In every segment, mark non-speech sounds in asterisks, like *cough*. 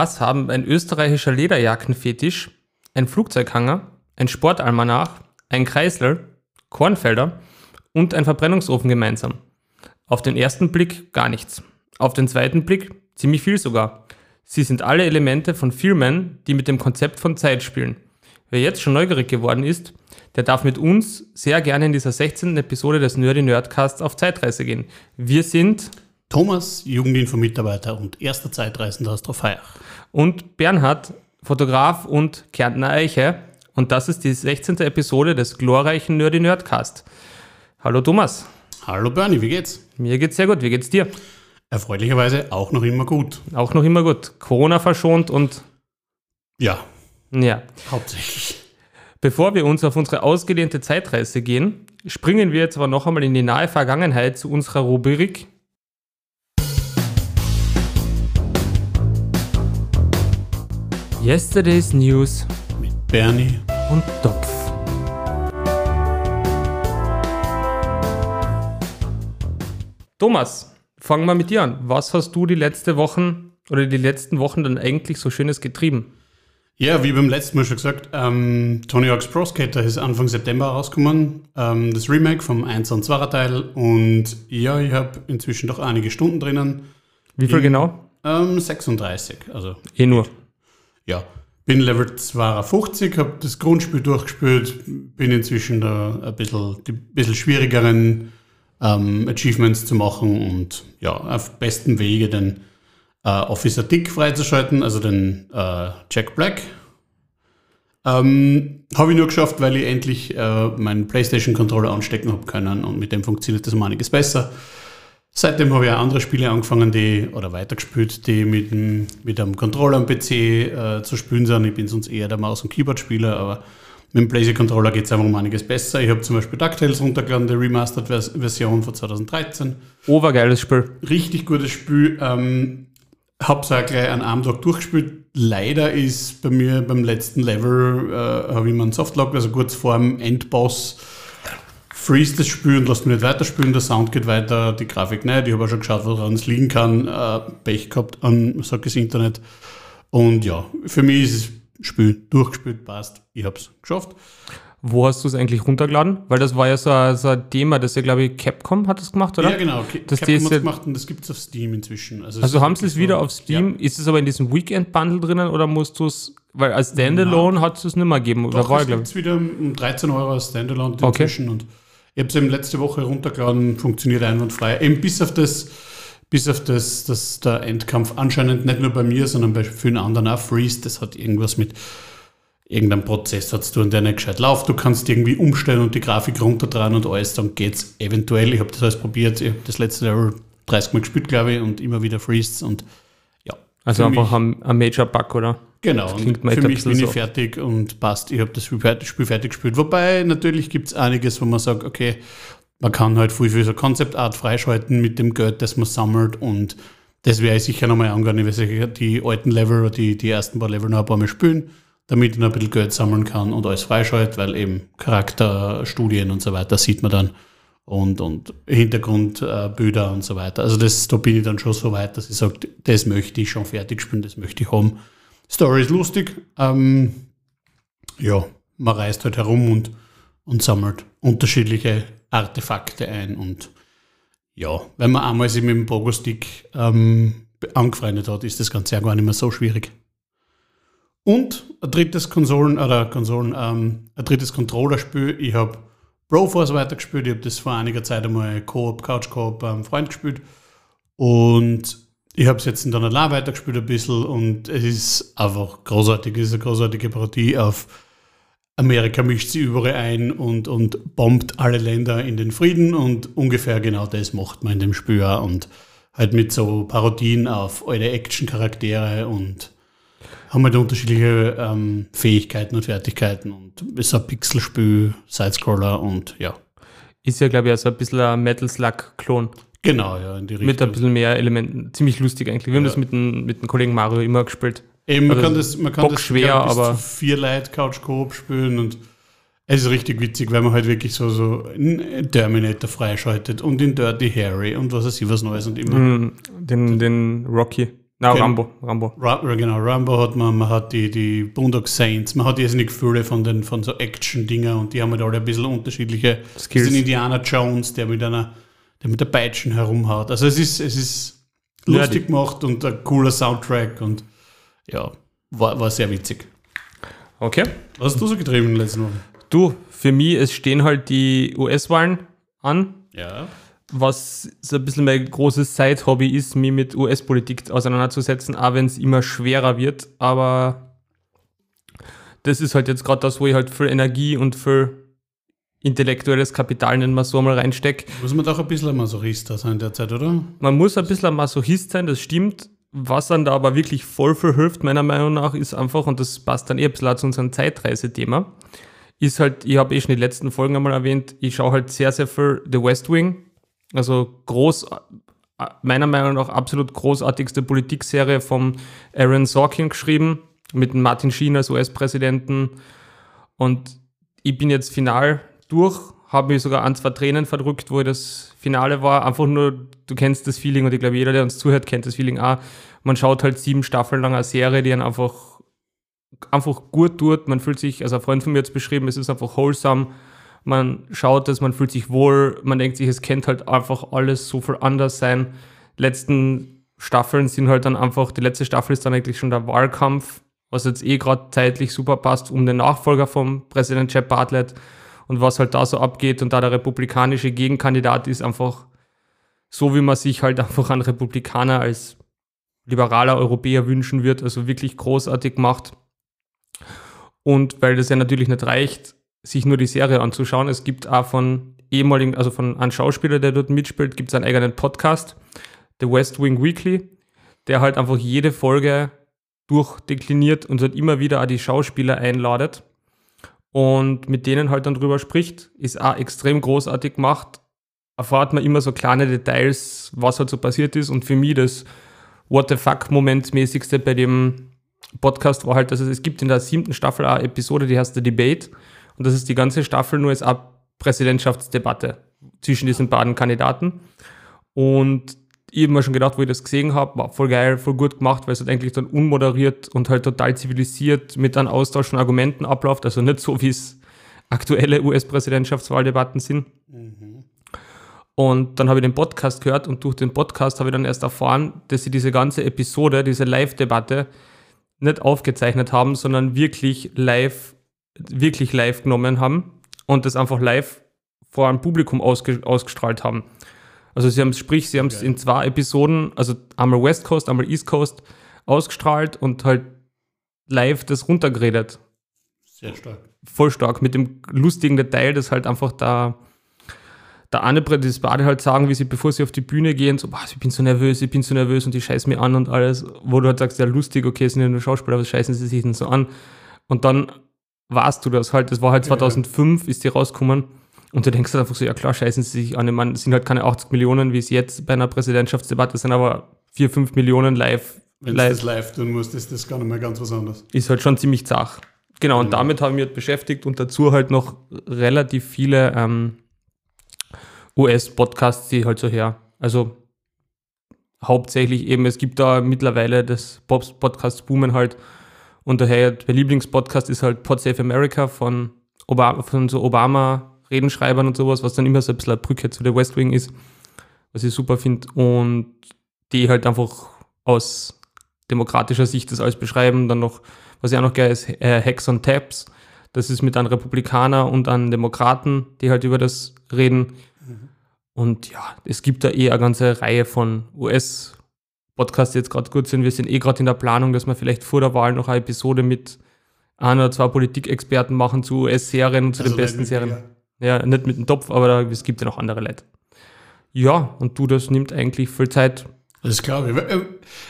Was haben ein österreichischer Lederjackenfetisch, ein Flugzeughanger, ein Sportalmanach, ein Kreisler, Kornfelder und ein Verbrennungsofen gemeinsam? Auf den ersten Blick gar nichts. Auf den zweiten Blick ziemlich viel sogar. Sie sind alle Elemente von Filmen, die mit dem Konzept von Zeit spielen. Wer jetzt schon neugierig geworden ist, der darf mit uns sehr gerne in dieser 16. Episode des Nerdy Nerdcasts auf Zeitreise gehen. Wir sind Thomas, Jugendinfo-Mitarbeiter und erster Zeitreisender aus Trofeiach. und Bernhard, Fotograf und Kärntner Eiche. Und das ist die 16. Episode des glorreichen Nerdy Nerdcast. Hallo Thomas, Hallo Bernie, wie geht's? mir geht's sehr gut. Wie geht's dir? Erfreulicherweise auch noch immer gut. Auch noch immer gut. Corona verschont und Ja, ja. hauptsächlich. Bevor wir uns auf unsere ausgedehnte Zeitreise gehen, springen wir jetzt aber noch einmal in die nahe Vergangenheit zu unserer Rubrik Yesterday's News Mit Bernie. und Topf. Thomas, fangen wir mit dir an. Was hast du die letzte Wochen oder die letzten Wochen dann eigentlich so Schönes getrieben? Ja, wie beim letzten Mal schon gesagt, ähm, Tony Hawk's Pro Skater ist Anfang September rausgekommen. Ähm, das Remake vom 1 und 2 Teil. Und ja, ich habe inzwischen doch einige Stunden drinnen. Wie viel In- genau? Ähm, 36. Also Eh nur. Ja, bin Level 52, habe das Grundspiel durchgespielt, bin inzwischen da ein bisschen, die bisschen schwierigeren ähm, Achievements zu machen und ja, auf besten Wege den äh, Officer Dick freizuschalten, also den äh, Jack Black. Ähm, habe ich nur geschafft, weil ich endlich äh, meinen PlayStation-Controller anstecken habe können und mit dem funktioniert das um einiges besser. Seitdem habe ich auch andere Spiele angefangen, die, oder weitergespielt, die mit, dem, mit einem Controller am PC äh, zu spielen sind. Ich bin sonst eher der Maus- und Keyboard-Spieler, aber mit dem PlayStation-Controller geht es einfach um einiges besser. Ich habe zum Beispiel DuckTales runtergeladen, die Remastered-Version von 2013. Obergeiles Spiel. Richtig gutes Spiel. Ähm, habe es auch gleich an einem Tag durchgespielt. Leider ist bei mir beim letzten Level, äh, habe ich mir einen Softlock, also kurz vor dem Endboss, freeze das Spiel und lasst mich nicht weiterspielen. Der Sound geht weiter, die Grafik nicht. Ich habe auch schon geschaut, woran es liegen kann. Äh, Pech gehabt an, sag das Internet. Und ja, für mich ist das Spiel durchgespielt, passt. Ich habe es geschafft. Wo hast du es eigentlich runtergeladen? Weil das war ja so ein, so ein Thema, das ja, glaube ich, Capcom hat das gemacht, oder? Ja, genau. Okay. Das Capcom hat's ja- gemacht und das gibt es auf Steam inzwischen. Also, Also es haben sie es wieder auf Steam? Ist es aber in diesem Weekend-Bundle drinnen oder musst du es, weil als Standalone hat es es nicht mehr gegeben, oder Doch, war es gibt wieder um 13 Euro als Standalone Okay. inzwischen und ich habe es eben letzte Woche runtergeladen, funktioniert einwandfrei. Eben bis auf das, bis auf das, dass der Endkampf anscheinend nicht nur bei mir, sondern bei vielen anderen auch freeze. Das hat irgendwas mit irgendeinem Prozessor zu tun, der nicht gescheit läuft. Du kannst irgendwie umstellen und die Grafik runterdrehen und alles, dann geht's eventuell. Ich habe das alles probiert. Ich habe das letzte Level 30 Mal gespielt, glaube ich, und immer wieder freezed und. Also für einfach ein, ein Major-Bug, oder? Genau, für mich bin ich so. fertig und passt. Ich habe das Spiel fertig, Spiel fertig gespielt. Wobei natürlich gibt es einiges, wo man sagt, okay, man kann halt viel für so Concept Art freischalten mit dem Geld, das man sammelt und das werde ich sicher nochmal angehen. Ich werde die alten Level oder die, die ersten paar Level noch ein paar Mal spielen, damit ich noch ein bisschen Geld sammeln kann und alles freischalte, weil eben Charakterstudien und so weiter sieht man dann und, und Hintergrundbilder äh, und so weiter. Also das, da bin ich dann schon so weit, dass ich sage, das möchte ich schon fertig spielen, das möchte ich haben. Story ist lustig. Ähm, ja, man reist halt herum und, und sammelt unterschiedliche Artefakte ein. Und ja, wenn man einmal sich mit dem Pogo-Stick ähm, angefreundet hat, ist das Ganze ja gar nicht mehr so schwierig. Und ein drittes Konsolen, oder Konsolen, ähm, ein drittes Controllerspiel. Ich habe Broforce weitergespielt. Ich habe das vor einiger Zeit einmal Coop, Couch Coop beim Freund gespielt. Und ich habe es jetzt in allein weitergespielt ein bisschen und es ist einfach großartig. Es ist eine großartige Parodie auf Amerika mischt sie überall ein und, und bombt alle Länder in den Frieden und ungefähr genau das macht man in dem Spiel auch und halt mit so Parodien auf alte Action-Charaktere und haben halt unterschiedliche ähm, Fähigkeiten und Fertigkeiten und ist ein Pixelspiel, Sidescroller und ja. Ist ja, glaube ich, also ein bisschen ein Metal Slug-Klon. Genau, ja, in die Richtung. Mit ein bisschen mehr Elementen. Ziemlich lustig eigentlich. Wir haben Ja. das mit dem, mit dem Kollegen Mario immer gespielt. Eben, man Also kann das, man kann das ich, bis aber- zu vier Leute Couch Coop spielen und es ist richtig witzig, weil man halt wirklich so, so einen Terminator freischaltet und den Dirty Harry und was weiß ich was Neues und immer. Mm, Den, den Rocky. Na, Ken- Rambo, Rambo. Ra ja, genau, Rambo hat man, man hat die, die Boondock Saints, man hat irrsinnig viele von den von so Action-Dinger und die haben halt alle ein bisschen unterschiedliche Skills. Das ist ein Indiana Jones, der mit einer, der mit der Peitschen herumhaut. Also es ist, es ist lustig gemacht und ein cooler Soundtrack und ja, war, war sehr witzig. Okay. Was hast du so getrieben in den letzten Wochen? Du, für mich, es stehen halt die US-Wahlen an, Ja. Was so ein bisschen mein großes Side-Hobby ist, mich mit US-Politik auseinanderzusetzen, auch wenn es immer schwerer wird. Aber das ist halt jetzt gerade das, wo ich halt viel Energie und viel intellektuelles Kapital, nennen wir so mal, reinstecke. Muss man doch ein bisschen ein Masochist sein derzeit, oder? Man muss ein bisschen ein Masochist sein, das stimmt. Was dann da aber wirklich voll viel hilft, meiner Meinung nach, ist einfach, und das passt dann eh ein bisschen zu unserem Zeitreisethema, ist halt, ich habe eh schon die letzten Folgen einmal erwähnt, ich schaue halt sehr, sehr viel The West Wing. Also groß, äh, meiner Meinung nach absolut großartigste Politikserie vom Aaron Sorkin geschrieben, mit Martin Sheen als US-Präsidenten. Und ich bin jetzt final durch, habe mich sogar an zwei Tränen verdrückt, wo das Finale war. Einfach nur, du kennst das Feeling und ich glaube, jeder, der uns zuhört, kennt das Feeling auch. Man schaut halt sieben Staffeln lang eine Serie, die einen einfach, einfach gut tut. Man fühlt sich, also ein Freund von mir hat es beschrieben, es ist einfach wholesome. Man schaut es, man fühlt sich wohl, man denkt sich, es könnte halt einfach alles so viel anders sein. Letzten Staffeln sind halt dann einfach, die letzte Staffel ist dann eigentlich schon der Wahlkampf, was jetzt eh gerade zeitlich super passt, um den Nachfolger vom Präsident Jeb Bartlett und was halt da so abgeht und da der republikanische Gegenkandidat ist, einfach so, wie man sich halt *laughs* einfach einen Republikaner als liberaler Europäer wünschen wird, also wirklich großartig gemacht. Und weil das ja natürlich nicht reicht, sich nur die Serie anzuschauen, es gibt auch von ehemaligen, also von einem Schauspieler, der dort mitspielt, gibt es einen eigenen Podcast, The West Wing Weekly, der halt einfach jede Folge durchdekliniert und halt immer wieder auch die Schauspieler einladet und mit denen halt dann drüber spricht, ist auch extrem großartig gemacht. Erfahrt man immer so kleine Details, was halt so passiert ist. Und für mich das What the fuck-Moment-mäßigste bei dem Podcast war halt, dass es, es gibt in der siebten Staffel eine Episode, die heißt The Debate. Und das ist die ganze Staffel nur als eine Präsidentschaftsdebatte zwischen diesen beiden Kandidaten. Und ich habe mir schon gedacht, wo ich das gesehen habe, war voll geil, voll gut gemacht, weil es halt eigentlich dann unmoderiert und halt total zivilisiert mit einem Austausch von Argumenten abläuft. Also nicht so, wie es aktuelle US-Präsidentschaftswahldebatten sind. Und dann habe ich den Podcast gehört und durch den Podcast habe ich dann erst erfahren, dass sie diese ganze Episode, diese Live-Debatte nicht aufgezeichnet haben, sondern wirklich live, wirklich live genommen haben und das einfach live vor einem Publikum ausge ausgestrahlt haben. Also sie haben es, sprich, sie haben es Okay. in zwei Episoden, also einmal West Coast, einmal East Coast, ausgestrahlt und halt live das runtergeredet. Sehr stark. Voll stark. Mit dem lustigen Detail, dass halt einfach da der eine das beide halt sagen, wie sie, bevor sie auf die Bühne gehen, so, "Boah, ich bin so nervös, ich bin so nervös und die scheißen mir an und alles, wo du halt sagst, ja lustig, okay, es sind ja nur Schauspieler, aber scheißen sie sich denn so an. Und dann warst du das halt, das war halt Ja, ja. 2005, ist die rausgekommen und du denkst halt einfach so, ja klar, scheißen sie sich an, ich meine, es sind halt keine 80 Millionen, wie es jetzt bei einer Präsidentschaftsdebatte sind, aber 4, 5 Millionen live, Wenn du live das live tun musst, ist das gar nicht mehr ganz was anderes. ist halt schon ziemlich zach. Genau, und Mhm. damit haben wir halt beschäftigt und dazu halt noch relativ viele ähm, US-Podcasts, die halt so her. Also hauptsächlich eben, es gibt da mittlerweile das Bobs Podcast boomen halt. Und daher, mein Lieblingspodcast ist halt Pod Save America von, Obama, von so Obama-Redenschreibern und sowas, was dann immer so ein bisschen eine Brücke zu der West Wing ist, was ich super finde. Und die halt einfach aus demokratischer Sicht das alles beschreiben. Dann noch, was ja auch noch geil ist, äh, Hacks on Tabs. Das ist mit einem Republikaner und einem Demokraten, die halt über das reden. Und ja, es gibt da eh eine ganze Reihe von US-Podcasts, die jetzt gerade gut sind. Wir sind eh gerade in der Planung, dass wir vielleicht vor der Wahl noch eine Episode mit ein oder zwei Politikexperten machen zu US-Serien und zu Also den besten Serien. Ja, nicht mit dem Topf, aber da, es gibt ja noch andere Leute. Ja, und du, das nimmt eigentlich viel Zeit. Das glaube ich. Äh,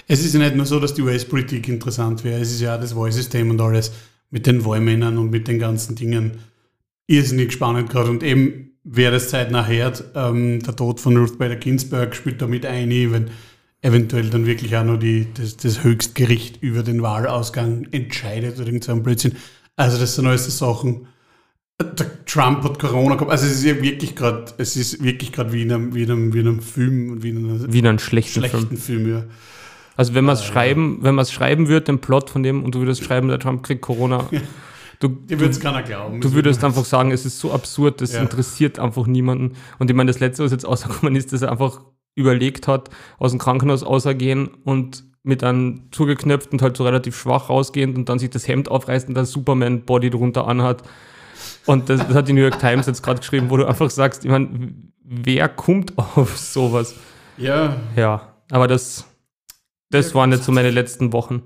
Es ist ja nicht nur so, dass die US-Politik interessant wäre, es ist ja auch das Wahlsystem und alles mit den Wahlmännern und mit den ganzen Dingen irrsinnig spannend gerade. Und eben, wer das zeitnah hört, ähm, der Tod von Ruth Bader Ginsburg spielt damit ein, wenn eventuell dann wirklich auch noch die, das, das Höchstgericht über den Wahlausgang entscheidet oder irgend so ein Blödsinn. Also das sind alles so Sachen. Der Trump hat Corona gehabt. Also es ist ja wirklich gerade, es ist wirklich gerade wie in einem, wie in einem, wie in einem Film und wie in einer Wie in einem schlechten, Film. schlechten Film, ja. Also wenn man es schreiben, wenn man es schreiben würde, den Plot von dem, und du würdest *laughs* schreiben, der Trump kriegt Corona, du, Dir würde es keiner glauben. du würdest einfach sagen, es ist so absurd, das Ja. interessiert einfach niemanden. Und ich meine, das Letzte, was jetzt rausgekommen ist, dass er einfach überlegt hat, aus dem Krankenhaus außergehen und mit einem zugeknöpft und halt so relativ schwach rausgehend und dann sich das Hemd aufreißt und dann Superman-Body drunter anhat. Und das, das hat die New York Times jetzt gerade geschrieben, wo du einfach sagst, ich meine, wer kommt auf sowas? Ja, Ja, aber das, das Ja, waren jetzt so meine letzten Wochen.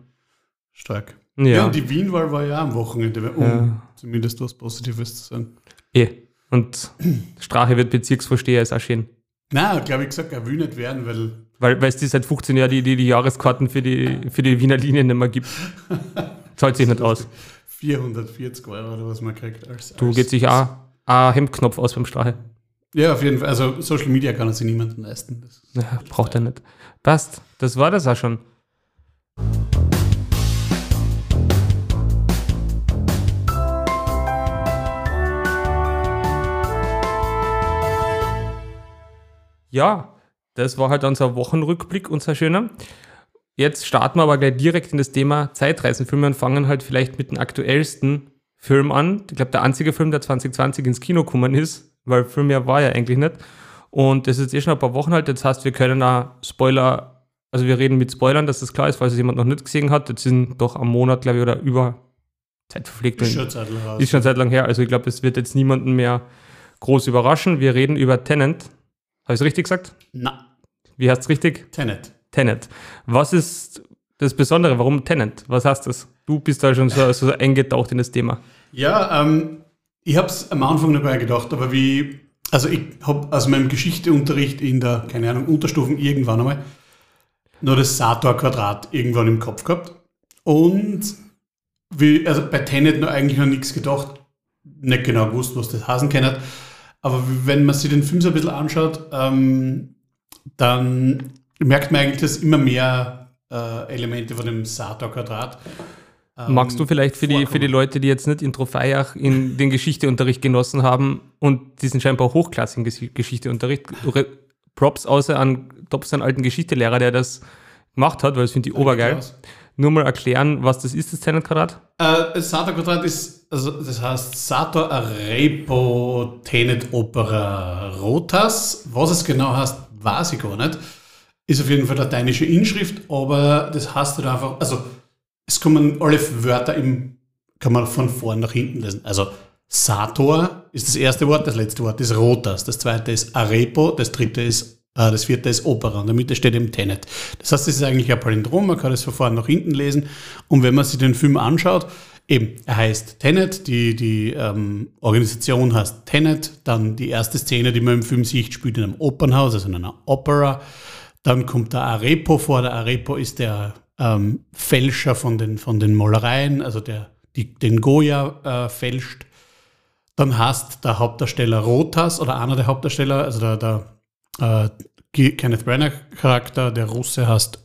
stark. Ja, Ja, und die Wienwahl war ja am Wochenende, um Ja. zumindest was Positives zu sagen. eh. Und Strache wird Bezirksvorsteher, ist auch schön. Na, glaube ich gesagt, er will nicht werden, weil Weil, weil es die seit 15 Jahren die, die, die Jahreskarten für die, für die Wiener Linien nicht mehr gibt. *laughs* Zahlt sich nicht aus. 440 Euro oder was man kriegt. Als, Du als, geht sich auch ein Hemdknopf aus beim Strache. Ja, auf jeden Fall. Also Social Media kann er sich niemanden leisten. Das Ja, braucht er nicht. Passt. Das war das auch schon. Ja, das war halt unser Wochenrückblick, unser schöner. Jetzt starten wir aber gleich direkt in das Thema Zeitreisenfilme und fangen halt vielleicht mit dem aktuellsten Film an. Ich glaube, der einzige Film, der 2020 ins Kino gekommen ist, weil Film ja war ja eigentlich nicht. Und das ist jetzt eh schon ein paar Wochen halt. Das heißt, wir können auch Spoiler, also wir reden mit Spoilern, dass das klar ist, falls es jemand noch nicht gesehen hat. Das sind doch am Monat, glaube ich, oder über Zeit verpflegt. ist schon Zeit raus. Ist schon seit lang her. Also ich glaube, es wird jetzt niemanden mehr groß überraschen. Wir reden über Tenant. Habe ich es richtig gesagt? Na, Wie heißt es richtig? Tenet. Tenet. Was ist das Besondere? Warum Tenant? Was heißt das? Du bist da schon so, so eingetaucht in das Thema. Ja, ähm, ich habe es am Anfang nicht gedacht, aber wie, also ich habe aus meinem Geschichteunterricht in der, keine Ahnung, Unterstufen irgendwann einmal nur das Sator-Quadrat irgendwann im Kopf gehabt. Und wie, also bei Tenet noch eigentlich noch nichts gedacht, nicht genau gewusst, was das heißen kann. Aber wenn man sich den Film so ein bisschen anschaut, ähm, dann merkt man eigentlich, dass immer mehr äh, Elemente von dem Sator-Quadrat. ähm, Magst du vielleicht für die, für die. Leute, die jetzt nicht in Trofeiach in den Geschichteunterricht genossen haben und diesen scheinbar hochklassigen Gesch- Geschichteunterricht, Props außer an Tops einen alten Geschichtelehrer, der das gemacht hat, weil das finde ich obergeil. Nur mal erklären, was das ist, das Tenet-Quadrat? Äh, das Sator-Quadrat ist, also das heißt Sator Arepo Tenet Opera Rotas. Was es genau heißt, weiß ich gar nicht. Ist auf jeden Fall lateinische Inschrift, aber das heißt halt einfach, also es kommen alle Wörter im, kann man von vorn nach hinten lesen. Also Sator ist das erste Wort, das letzte Wort ist Rotas, das zweite ist Arepo, das dritte ist, das vierte ist Opera und Mitte steht eben Tenet. Das heißt, es ist eigentlich ein Palindrom, man kann das vorn nach hinten lesen und wenn man sich den Film anschaut, eben, er heißt Tenet, die, die ähm, Organisation heißt Tenet, dann die erste Szene, die man im Film sieht, spielt in einem Opernhaus, also in einer Opera. Dann kommt der Arepo vor. Der Arepo ist der ähm, Fälscher von den, von den Malereien, also der die, den Goya äh, fälscht. Dann hast der Hauptdarsteller Rotas oder einer der Hauptdarsteller, also der, der äh, Kenneth Branagh Charakter, der Russe heißt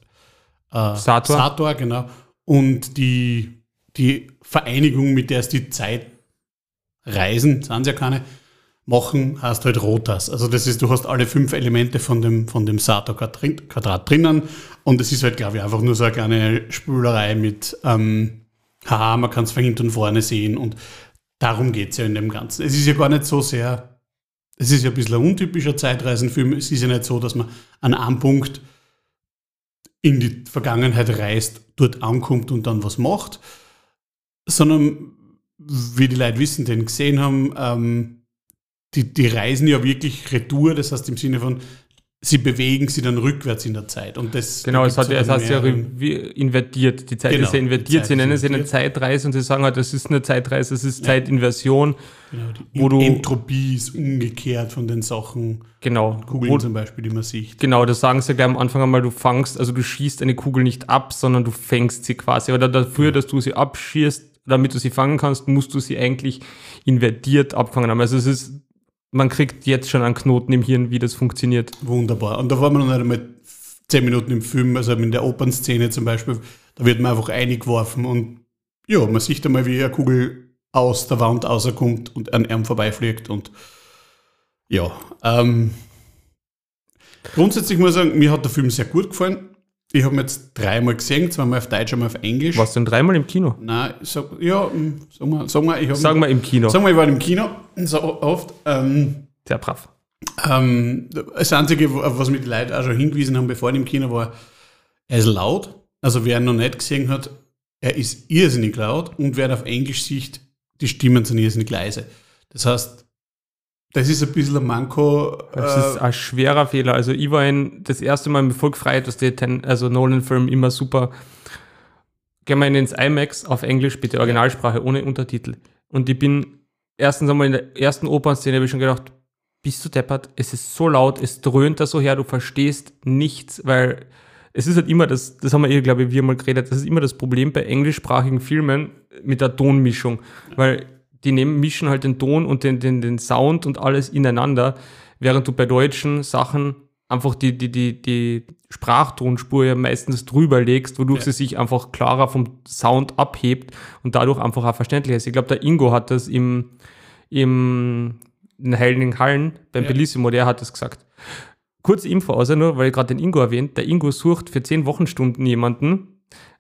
äh, Sator. Sator, genau. Und die, die Vereinigung, mit der es die Zeit reisen, sind ja keine, machen, heißt halt Rotas. Also das ist, du hast alle fünf Elemente von dem, von dem Sator-Quadrat drinnen und es ist halt, glaube ich, einfach nur so eine kleine Spülerei mit, ähm, haha, man kann es von hinten und vorne sehen und darum geht es ja in dem Ganzen. Es ist ja gar nicht so sehr, es ist ja ein bisschen ein untypischer Zeitreisenfilm, es ist ja nicht so, dass man an einem Punkt in die Vergangenheit reist, dort ankommt und dann was macht, sondern wie die Leute wissen, den gesehen haben, ähm, die, die reisen ja wirklich retour, das heißt im Sinne von, sie bewegen sie dann rückwärts in der Zeit. Und das Genau, es, hat, gibt's es ja mehreren- wie invertiert. Die Zeit Genau, ist ja invertiert. Sie nennen es ja eine. Zeitreise und sie sagen halt, das ist eine Zeitreise, es ist Zeitinversion. genau, die wo du- Entropie ist umgekehrt von den Sachen, Genau. Kugeln Wo, zum Beispiel, die man sieht. genau, das sagen sie gleich am Anfang einmal, du fangst, also du schießt eine Kugel nicht ab, sondern du fängst sie quasi. Aber da- dafür, dass du sie abschießt, damit du sie fangen kannst, musst du sie eigentlich invertiert abfangen haben. Also es ist, man kriegt jetzt schon einen Knoten im Hirn, wie das funktioniert. Wunderbar. Und da waren wir noch einmal zehn Minuten im Film, also in der Opernszene zum Beispiel, da wird man einfach eingeworfen und ja, man sieht einmal, wie eine Kugel aus der Wand rauskommt und an ihm vorbeifliegt und ja, ähm, grundsätzlich muss ich sagen, mir hat der Film sehr gut gefallen. Ich habe jetzt dreimal gesehen, zweimal auf Deutsch, einmal auf Englisch. Warst du denn dreimal im Kino? Nein, sag, ja, mm, sag mal, sag mal, ich habe. Sagen wir im Kino. Sag mal, ich war im Kino so oft. Ähm, Sehr brav. ähm, das Einzige, auf was mich die Leute auch schon hingewiesen haben, bevor ich im Kino war, er ist laut. Also wer ihn noch nicht gesehen hat, er ist irrsinnig laut und wer ihn auf Englisch sieht, die Stimmen sind irrsinnig leise. Das heißt, das ist ein bisschen ein Manko. Das äh, ist ein schwerer Fehler. Also ich war in, das erste Mal mit voll gefreut, dass der Ten, also Nolan-Film immer super. Gehen wir in ins IMAX auf Englisch, bitte Originalsprache, ohne Untertitel. Und ich bin erstens einmal in der ersten Opernszene habe ich schon gedacht, bist du deppert? Es ist so laut, es dröhnt da so her, du verstehst nichts, weil es ist halt immer das, das haben wir eh, glaube ich, wir mal geredet, das ist immer das Problem bei englischsprachigen Filmen mit der Tonmischung, weil die nehmen, mischen halt den Ton und den, den, den Sound und alles ineinander, während du bei deutschen Sachen einfach die, die, die, die Sprachtonspur ja meistens drüber legst, wodurch Ja. sie sich einfach klarer vom Sound abhebt und dadurch einfach auch verständlicher ist. Ich glaube, der Ingo hat das im, im in Heiligen Hallen beim Ja. Bellissimo, der hat das gesagt. Kurze Info, außer nur, weil ich gerade den Ingo erwähnt, der Ingo sucht für 10 Wochenstunden jemanden.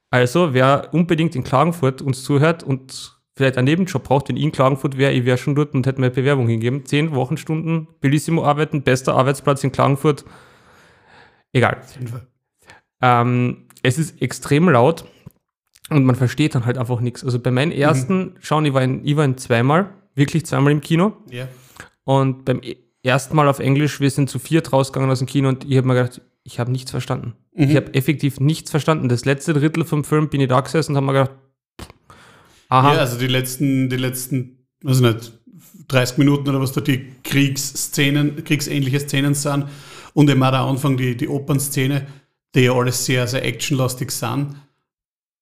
Also, wer unbedingt in Klagenfurt uns zuhört und vielleicht einen Nebenjob braucht, wenn ich in Klagenfurt wäre, ich wäre schon dort und hätte mir Bewerbung hingegeben. 10 Wochenstunden, Bellissimo arbeiten, bester Arbeitsplatz in Klagenfurt. Egal. Ähm, es ist extrem laut und man versteht dann halt einfach nichts. Also bei meinen ersten Schauen, ich war, in, ich war in zweimal, wirklich zweimal im Kino. Ja. Und beim e- ersten Mal auf Englisch, wir sind zu viert rausgegangen aus dem Kino und ich habe mir gedacht, ich habe nichts verstanden. Mhm. Ich habe effektiv nichts verstanden. Das letzte Drittel vom Film bin ich da gesessen und habe mir gedacht, aha, Ja, also die letzten, die letzten, weiß nicht, 30 Minuten oder was da die Kriegsszenen, kriegsähnliche Szenen sind und eben auch der Anfang, die, die Opernszene, die ja alles sehr, sehr actionlastig sind,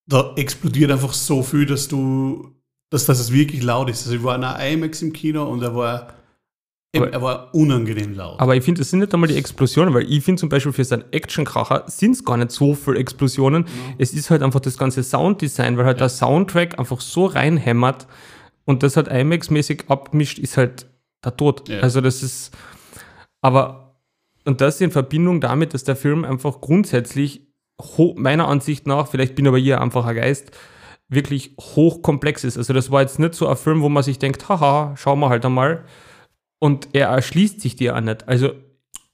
da explodiert einfach so viel, dass du, dass, es wirklich laut ist. Also ich war in einer IMAX im Kino und er war, eben, Aber- er war unangenehm laut. aber ich finde, es sind nicht einmal die Explosionen, weil ich finde zum Beispiel für seinen Actionkracher sind es gar nicht so viele Explosionen. Es ist halt einfach das ganze Sounddesign, weil halt der Soundtrack einfach so reinhämmert und das halt IMAX-mäßig abgemischt ist halt der Tod. Ja. Also das ist, aber, und das in Verbindung damit, dass der Film einfach grundsätzlich, meiner Ansicht nach, vielleicht bin aber hier einfach ein Geist, wirklich hochkomplex ist. Also das war jetzt nicht so ein Film, wo man sich denkt, haha, schauen wir halt einmal. Und er erschließt sich dir auch nicht. Also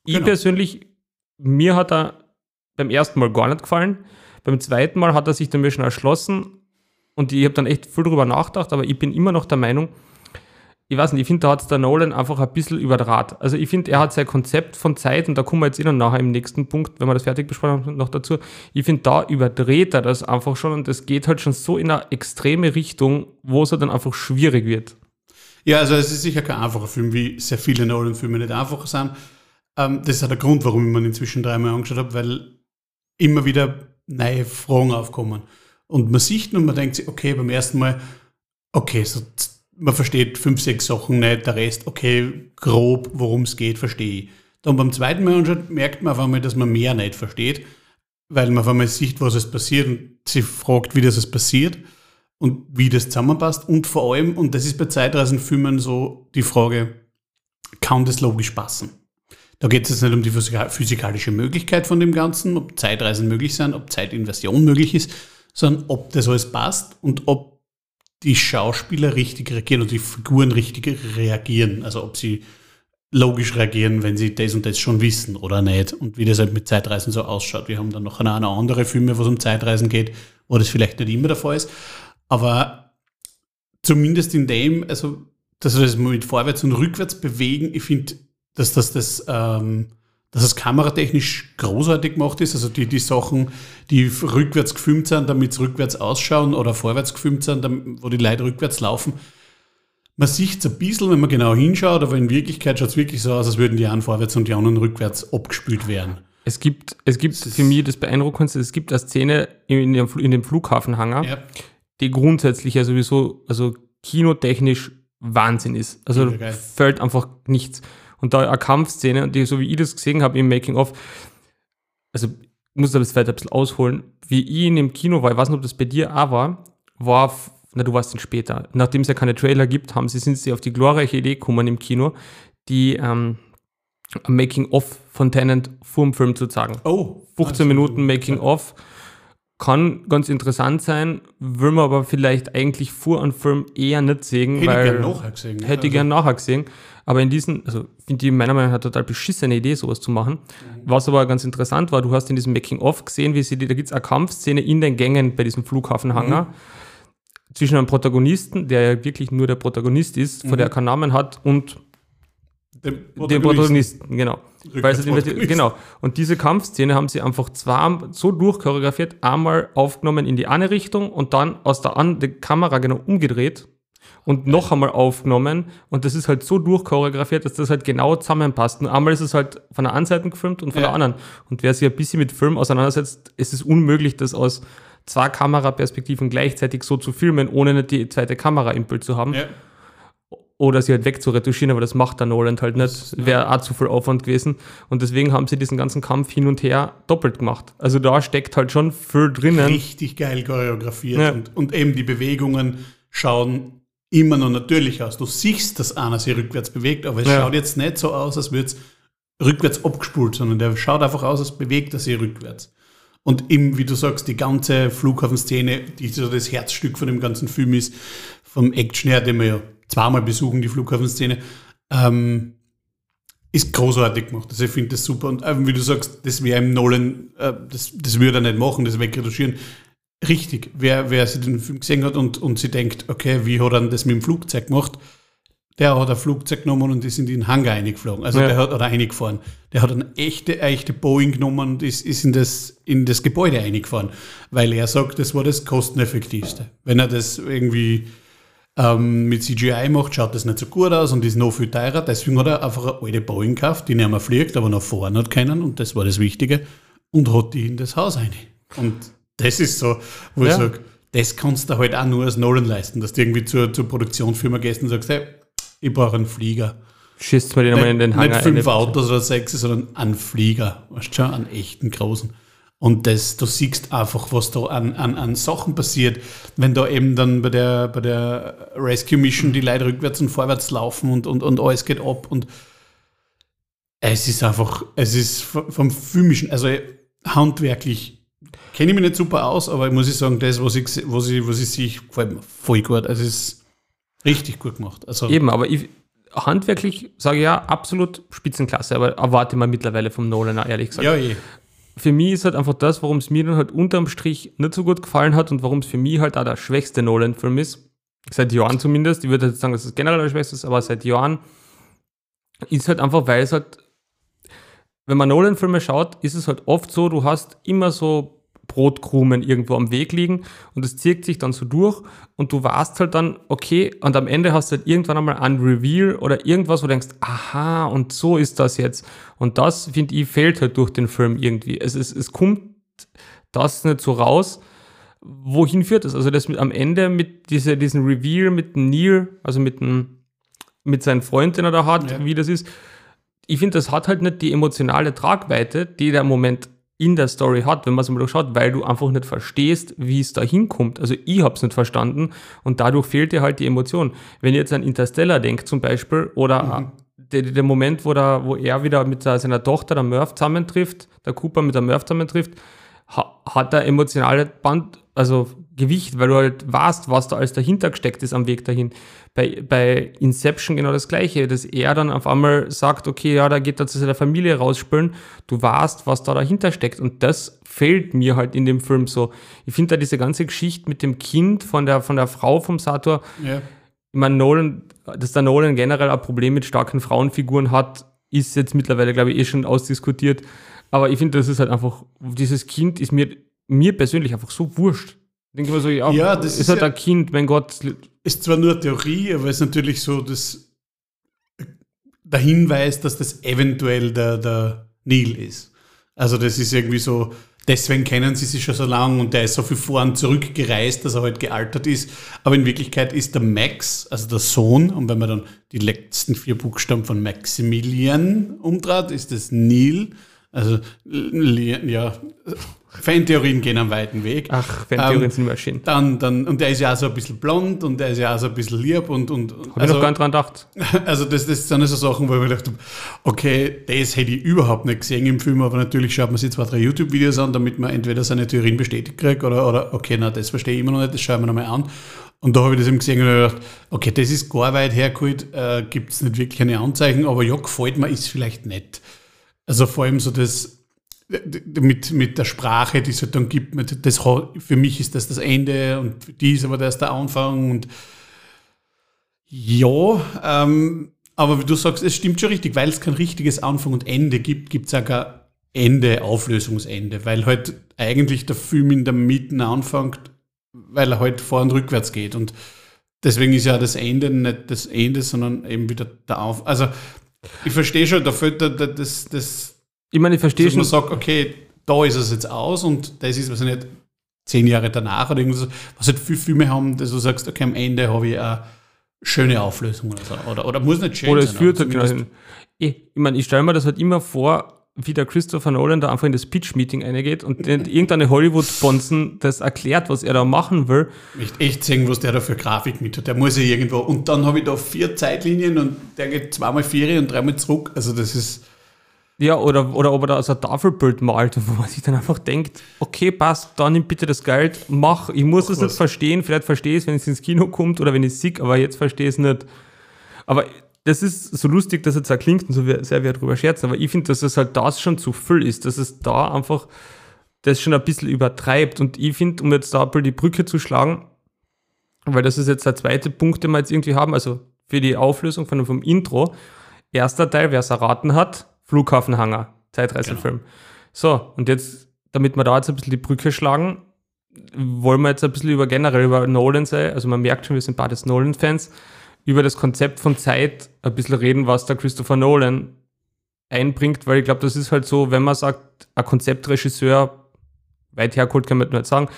ich Genau. persönlich, mir hat er beim ersten Mal gar nicht gefallen. Beim zweiten Mal hat er sich dann mir schon erschlossen. Und ich habe dann echt viel drüber nachgedacht, aber ich bin immer noch der Meinung, ich weiß nicht, ich finde, da hat der Nolan einfach ein bisschen überdraht. Also ich finde, er hat sein Konzept von Zeit, und da kommen wir jetzt eh dann nachher im nächsten Punkt, wenn wir das fertig besprochen haben, noch dazu. Ich finde, da überdreht er das einfach schon und das geht halt schon so in eine extreme Richtung, wo es halt dann einfach schwierig wird. Ja, also es ist sicher kein einfacher Film, wie sehr viele Nolan-Filme nicht einfach sind. Ähm, das ist auch der Grund, warum ich mir ihn inzwischen dreimal angeschaut habe, weil immer wieder neue Fragen aufkommen. Und man sieht und man denkt sich, okay, beim ersten Mal, okay, so, man versteht fünf, sechs Sachen nicht, der Rest, okay, grob, worum es geht, verstehe ich. Dann beim zweiten Mal anschaut, merkt man auf einmal, dass man mehr nicht versteht, weil man auf einmal sieht, was es passiert und sie fragt, wie das es passiert und wie das zusammenpasst. Und vor allem, und das ist bei Zeitreisenfilmen so die Frage, kann das logisch passen? Da geht es jetzt nicht um die physika- physikalische Möglichkeit von dem Ganzen, ob Zeitreisen möglich sind, ob Zeitinversion möglich ist, sondern ob das alles passt und ob die Schauspieler richtig reagieren und die Figuren richtig reagieren. Also ob sie logisch reagieren, wenn sie das und das schon wissen oder nicht. Und wie das halt mit Zeitreisen so ausschaut. Wir haben dann noch eine andere Filme, wo es um Zeitreisen geht, wo das vielleicht nicht immer der Fall ist. Aber zumindest in dem, also dass wir das mit vorwärts und rückwärts bewegen, ich finde, dass das, das, ähm, dass das kameratechnisch großartig gemacht ist. Also die, die Sachen, die rückwärts gefilmt sind, damit es rückwärts ausschauen oder vorwärts gefilmt sind, damit, wo die Leute rückwärts laufen. Man sieht es ein bisschen, wenn man genau hinschaut, aber in Wirklichkeit schaut es wirklich so aus, als würden die einen vorwärts und die anderen rückwärts abgespült werden. Es gibt, es gibt für mich das Beeindruckendste, es gibt eine Szene in dem, Fl- in dem Flughafenhangar, Ja, die grundsätzlich ja sowieso, also kinotechnisch Wahnsinn ist. Also geil. fällt einfach nichts. Und da eine Kampfszene, die, so wie ich das gesehen habe im Making-of, also muss da das weiter ein bisschen ausholen, wie ich in dem Kino war, ich weiß nicht, ob das bei dir auch war, war, na du warst dann später, nachdem es ja keine Trailer gibt, haben sie, sind sie auf die glorreiche Idee gekommen im Kino, die ähm, Making-of von Tenant vor dem Film zu zeigen. Oh. 15 Minuten Making-of kann ganz interessant sein, will man aber vielleicht eigentlich vor einem Film eher nicht sehen, Hätte weil ich gerne nachher gesehen. hätte ich Also, gern nachher gesehen. Aber in diesen, also finde ich meiner Meinung nach total beschissene Idee, sowas zu machen. Was aber ganz interessant war, du hast in diesem Making-of gesehen, wie sie, die- da gibt es eine Kampfszene in den Gängen bei diesem Flughafenhangar zwischen einem Protagonisten, der ja wirklich nur der Protagonist ist, von der er keinen Namen hat, und Dem den Protagonisten, genau. Weil sie den, genau. Und diese Kampfszene haben sie einfach zwar so durchchoreografiert, einmal aufgenommen in die eine Richtung und dann aus der an die Kamera genau umgedreht und noch einmal aufgenommen. Und das ist halt so durchchoreografiert, dass das halt genau zusammenpasst. Und einmal ist es halt von der einen Seite gefilmt und von Ja. der anderen. Und wer sich ein bisschen mit Film auseinandersetzt, es ist unmöglich, das aus zwei Kameraperspektiven gleichzeitig so zu filmen, ohne nicht die zweite Kamera im Bild zu haben Ja. Oder sie halt wegzuretuschieren, aber das macht der Nolan halt nicht. Wäre auch zu viel Aufwand gewesen. Und deswegen haben sie diesen ganzen Kampf hin und her doppelt gemacht. Also da steckt halt schon viel drinnen. Richtig geil choreografiert Ja. und, und eben die Bewegungen schauen immer noch natürlich aus. Du siehst, dass einer sich rückwärts bewegt, aber es Ja. schaut jetzt nicht so aus, als würde es rückwärts abgespult, sondern der schaut einfach aus, als bewegt er sich rückwärts. Und eben, wie du sagst, die ganze Flughafenszene, die so das Herzstück von dem ganzen Film ist, vom Action her, den wir ja zweimal besuchen, die Flughafenszene, ähm, ist großartig gemacht. Also ich finde das super. Und ähm, wie du sagst, das wäre im Nolan, äh, das, das würde er nicht machen, das wegretuschieren. Richtig, wer, wer sich den Film gesehen hat und, und sie denkt, okay, wie hat er das mit dem Flugzeug gemacht? Der hat ein Flugzeug genommen und ist in den Hangar eingeflogen. Also Ja. der hat, oder eingefahren. Der hat eine echte, echte Boeing genommen und ist, ist in, das, in das Gebäude eingefahren. Weil er sagt, das war das kosteneffektivste. Wenn er das irgendwie ähm, mit CGI macht, schaut das nicht so gut aus und ist noch viel teurer. Deswegen hat er einfach eine alte Boeing gekauft, die nicht mehr fliegt, aber noch fahren hat können und das war das Wichtige und hat die in das Haus rein. Und das ist so, wo ich Ja. sage, das kannst du halt auch nur als Nolan leisten, dass du irgendwie zur, zur Produktionsfirma gehst und sagst, hey, ich brauche einen Flieger. Schießt mal den einmal in den Hangar. Nicht fünf. Autos oder sechs, sondern einen Flieger. Weißt du schon, einen echten großen. Und das, du siehst einfach, was da an, an, an Sachen passiert, wenn da eben dann bei der, bei der Rescue Mission die Leute rückwärts und vorwärts laufen und, und, und alles geht ab. Und es ist einfach, es ist vom Filmischen, also handwerklich, kenne ich mich nicht super aus, aber ich muss ich sagen, das, was ich, was ich, was ich sehe, gefällt mir voll gut. Also es ist richtig gut gemacht. Also, Eben, aber ich, handwerklich sage ich ja, absolut Spitzenklasse, aber erwarte mal mittlerweile vom Nolan, ehrlich gesagt. ja, eh. Für mich ist halt einfach das, warum es mir dann halt unterm Strich nicht so gut gefallen hat und warum es für mich halt auch der schwächste Nolan-Film ist. Seit Jahren zumindest. Ich würde jetzt sagen, dass es generell der schwächste ist, aber seit Jahren ist halt einfach, weil es halt, wenn man Nolan-Filme schaut, ist es halt oft so, du hast immer so Brotkrumen irgendwo am Weg liegen und es zieht sich dann so durch und du weißt halt dann, okay, und am Ende hast du halt irgendwann einmal ein Reveal oder irgendwas, wo du denkst, aha, und so ist das jetzt. Und das, finde ich, fehlt halt durch den Film irgendwie. Es, es, es kommt das nicht so raus. Wohin führt das? Also das mit, am Ende mit diese, diesen Reveal mit dem Neil, also mit, dem, mit seinem Freund, den er da hat, Ja. wie das ist. Ich finde, das hat halt nicht die emotionale Tragweite, die der Moment in der Story hat, wenn man es mal schaut, weil du einfach nicht verstehst, wie es da hinkommt. Also ich habe es nicht verstanden und dadurch fehlt dir halt die Emotion. Wenn ihr jetzt an Interstellar denkt zum Beispiel oder der, der Moment, wo, da, wo er wieder mit der, seiner Tochter, der Murph, zusammentrifft, der Cooper mit der Murph zusammentrifft, ha, hat er emotionale Band, also Gewicht, weil du halt weißt, was da alles dahinter gesteckt ist am Weg dahin. Bei, bei Inception genau das Gleiche, dass er dann auf einmal sagt, okay, ja, da geht er zu seiner Familie rausspülen, du weißt, was da dahinter steckt und das fehlt mir halt in dem Film so. Ich finde da diese ganze Geschichte mit dem Kind von der, von der Frau vom Sator, Ja. ich meine, Nolan, dass der Nolan generell ein Problem mit starken Frauenfiguren hat, ist jetzt mittlerweile, glaube ich, eh schon ausdiskutiert. Aber ich finde, das ist halt einfach, dieses Kind ist mir, mir persönlich einfach so wurscht. Ich denke immer so, ja, Ja, das ist, ist halt ja- ein Kind, mein Gott. ist zwar nur Theorie, aber es ist natürlich so das, der Hinweis, dass das eventuell der, der Neil ist. Also das ist irgendwie so, deswegen kennen sie sich schon so lange und der ist so viel vor und zurück gereist, dass er halt gealtert ist. Aber in Wirklichkeit ist der Max, also der Sohn, und wenn man dann die letzten vier Buchstaben von Maximilian umdreht, ist das Neil. Also, ja, Fantheorien gehen einen weiten Weg. Ach, Fantheorien Ähm, sind immer schön. Dann, dann, und der ist ja auch so ein bisschen blond und der ist ja auch so ein bisschen lieb und, und Habe ich noch gar nicht dran gedacht. *laughs* also das, das sind so Sachen, wo ich mir gedacht habe, okay, das hätte ich überhaupt nicht gesehen im Film, aber natürlich schaut man sich zwei, drei YouTube-Videos an, damit man entweder seine Theorien bestätigt kriegt oder, oder okay, na, das verstehe ich immer noch nicht, das schauen wir nochmal an. Und da habe ich das eben gesehen und hab gedacht, okay, das ist gar weit hergeholt, äh, gibt es nicht wirklich eine Anzeichen, aber ja, gefällt mir, ist vielleicht nett. Also vor allem so das mit, mit der Sprache, die es halt dann gibt, das, für mich ist das das Ende und für die ist aber das der Anfang und ja, ähm, aber wie du sagst, es stimmt schon richtig, weil es kein richtiges Anfang und Ende gibt, gibt es auch kein Ende, Auflösungsende, weil halt eigentlich der Film in der Mitte anfängt, weil er halt vor und rückwärts geht und deswegen ist ja das Ende nicht das Ende, sondern eben wieder der Auf. Also ich verstehe schon, da fällt da, da, das, das, Ich meine, ich verstehe dass man schon, sagt, okay, da ist es jetzt aus und das ist, was ich nicht, zehn Jahre danach oder irgendwas, was halt viele Filme haben, dass du sagst, okay, am Ende habe ich eine schöne Auflösung oder so. Oder, oder muss nicht schön oder sein. es führt halt genau zumindest- hin. Ich, ich meine, ich stelle mir das halt immer vor, wie der Christopher Nolan da einfach in das Pitch-Meeting eingeht und irgendeine Hollywood-Bonzen das erklärt, was er da machen will. Echt, echt sehen, was der da für Grafik mit hat. Der muss ja irgendwo. Und dann habe ich da vier Zeitlinien und der geht zweimal vier und dreimal zurück. Also das ist. Ja, oder, oder ob er da so ein Tafelbild malt, *laughs* wo man sich dann einfach denkt, okay, passt, dann nimm bitte das Geld, mach, ich muss es nicht verstehen, vielleicht verstehe ich es, wenn es ins Kino kommt oder wenn ich es sehe, aber jetzt verstehe ich es nicht. Aber das ist so lustig, dass es auch klingt und so sehr wir darüber scherzen, aber ich finde, dass es halt das schon zu viel ist, dass es da einfach das schon ein bisschen übertreibt. Und ich finde, um jetzt da ein bisschen die Brücke zu schlagen, weil das ist jetzt der zweite Punkt, den wir jetzt irgendwie haben, also für die Auflösung von, vom Intro, erster Teil, wer es erraten hat, Flughafenhanger, Zeitreisefilm. So, und jetzt, damit wir da jetzt ein bisschen die Brücke schlagen, wollen wir jetzt ein bisschen über generell über Nolan sein, also man merkt schon, wir sind beides Nolan-Fans, über das Konzept von Zeit ein bisschen reden, was der Christopher Nolan einbringt, weil ich glaube, das ist halt so, wenn man sagt, ein Konzeptregisseur, weit hergeholt kann man nicht sagen,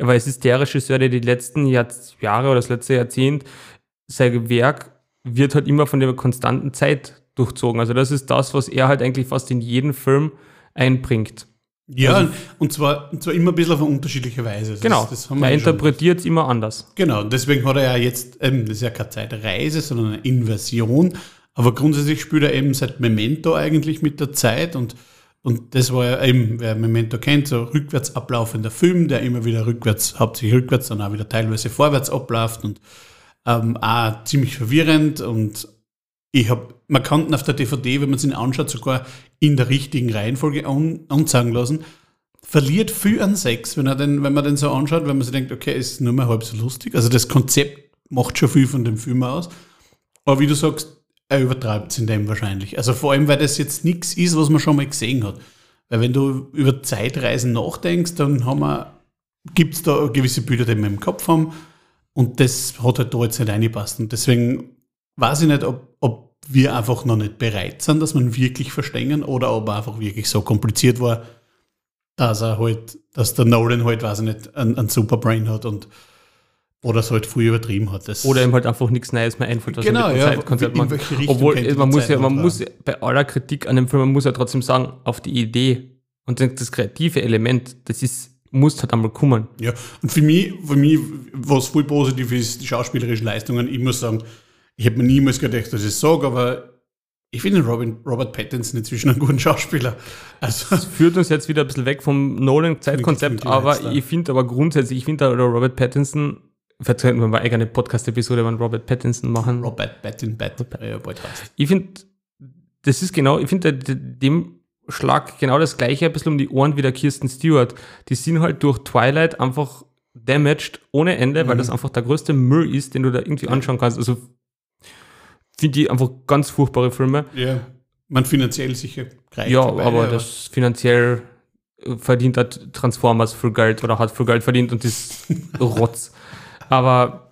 aber es ist der Regisseur, der die letzten Jahr Jahre oder das letzte Jahrzehnt, sein Werk wird halt immer von der konstanten Zeit durchzogen. Also das ist das, was er halt eigentlich fast in jeden Film einbringt. Ja, Also- und, zwar, und zwar immer ein bisschen auf eine unterschiedliche Weise. Das, Genau, Das er interpretiert es immer anders. Genau, und deswegen hat er ja jetzt, ähm, das ist ja keine Zeitreise, sondern eine Inversion. Aber grundsätzlich spielt er eben seit Memento eigentlich mit der Zeit und, und das war ja eben, wer Memento kennt, so rückwärts ablaufender Film, der immer wieder rückwärts, hauptsächlich rückwärts, dann auch wieder teilweise vorwärts abläuft und ähm, auch ziemlich verwirrend und ich habe, man kann auf der DVD, wenn man es ihn anschaut, sogar in der richtigen Reihenfolge an, anzeigen lassen. Verliert viel an Sex, wenn, er den, wenn man den so anschaut, wenn man sich denkt, okay, ist nur mal halb so lustig. Also das Konzept macht schon viel von dem Film aus. Aber wie du sagst, er übertreibt es in dem wahrscheinlich. Also vor allem, weil das jetzt nichts ist, was man schon mal gesehen hat. Weil wenn du über Zeitreisen nachdenkst, dann gibt es da gewisse Bilder, die wir im Kopf haben. Und das hat halt da jetzt nicht reingepasst. Und deswegen weiß ich nicht, ob, ob wir einfach noch nicht bereit sind, dass man wirklich verstehen oder ob er einfach wirklich so kompliziert war, dass er halt, dass der Nolan halt, weiß ich nicht, einen, einen Superbrain hat und oder es halt früh übertrieben hat. Das, Oder ihm halt einfach nichts Neues mehr einfällt, was Genau, er mit dem ja, Zeitkonzept macht. Obwohl, die man muss Zeit ja, man muss ja, bei aller Kritik an dem Film, man muss ja trotzdem sagen, auf die Idee und das kreative Element, das ist, muss halt einmal kommen. Ja, und für mich, für mich, was voll positiv ist, die schauspielerischen Leistungen, ich muss sagen, ich hätte mir niemals gedacht, dass ich es sage, aber ich finde Robin, Robert Pattinson inzwischen einen guten Schauspieler. Also, Das führt uns jetzt wieder ein bisschen weg vom Nolan-Zeitkonzept, aber ich finde aber grundsätzlich, ich finde oder Robert Pattinson, vielleicht sollten wir mal eine eigene Podcast-Episode über Robert Pattinson machen. Robert Pattinson, heißt. Ich finde, das ist genau, ich finde dem Schlag genau das gleiche ein bisschen um die Ohren wie der Kirsten Stewart. Die sind halt durch Twilight einfach damaged ohne Ende, weil Mhm. das einfach der größte Müll ist, den du da irgendwie anschauen kannst. Also finde ich einfach ganz furchtbare Filme. Ja, man finanziell sicher greift. Ja, dabei, aber das finanziell verdient hat Transformers viel Geld oder hat viel Geld verdient und ist *laughs* Rotz. Aber,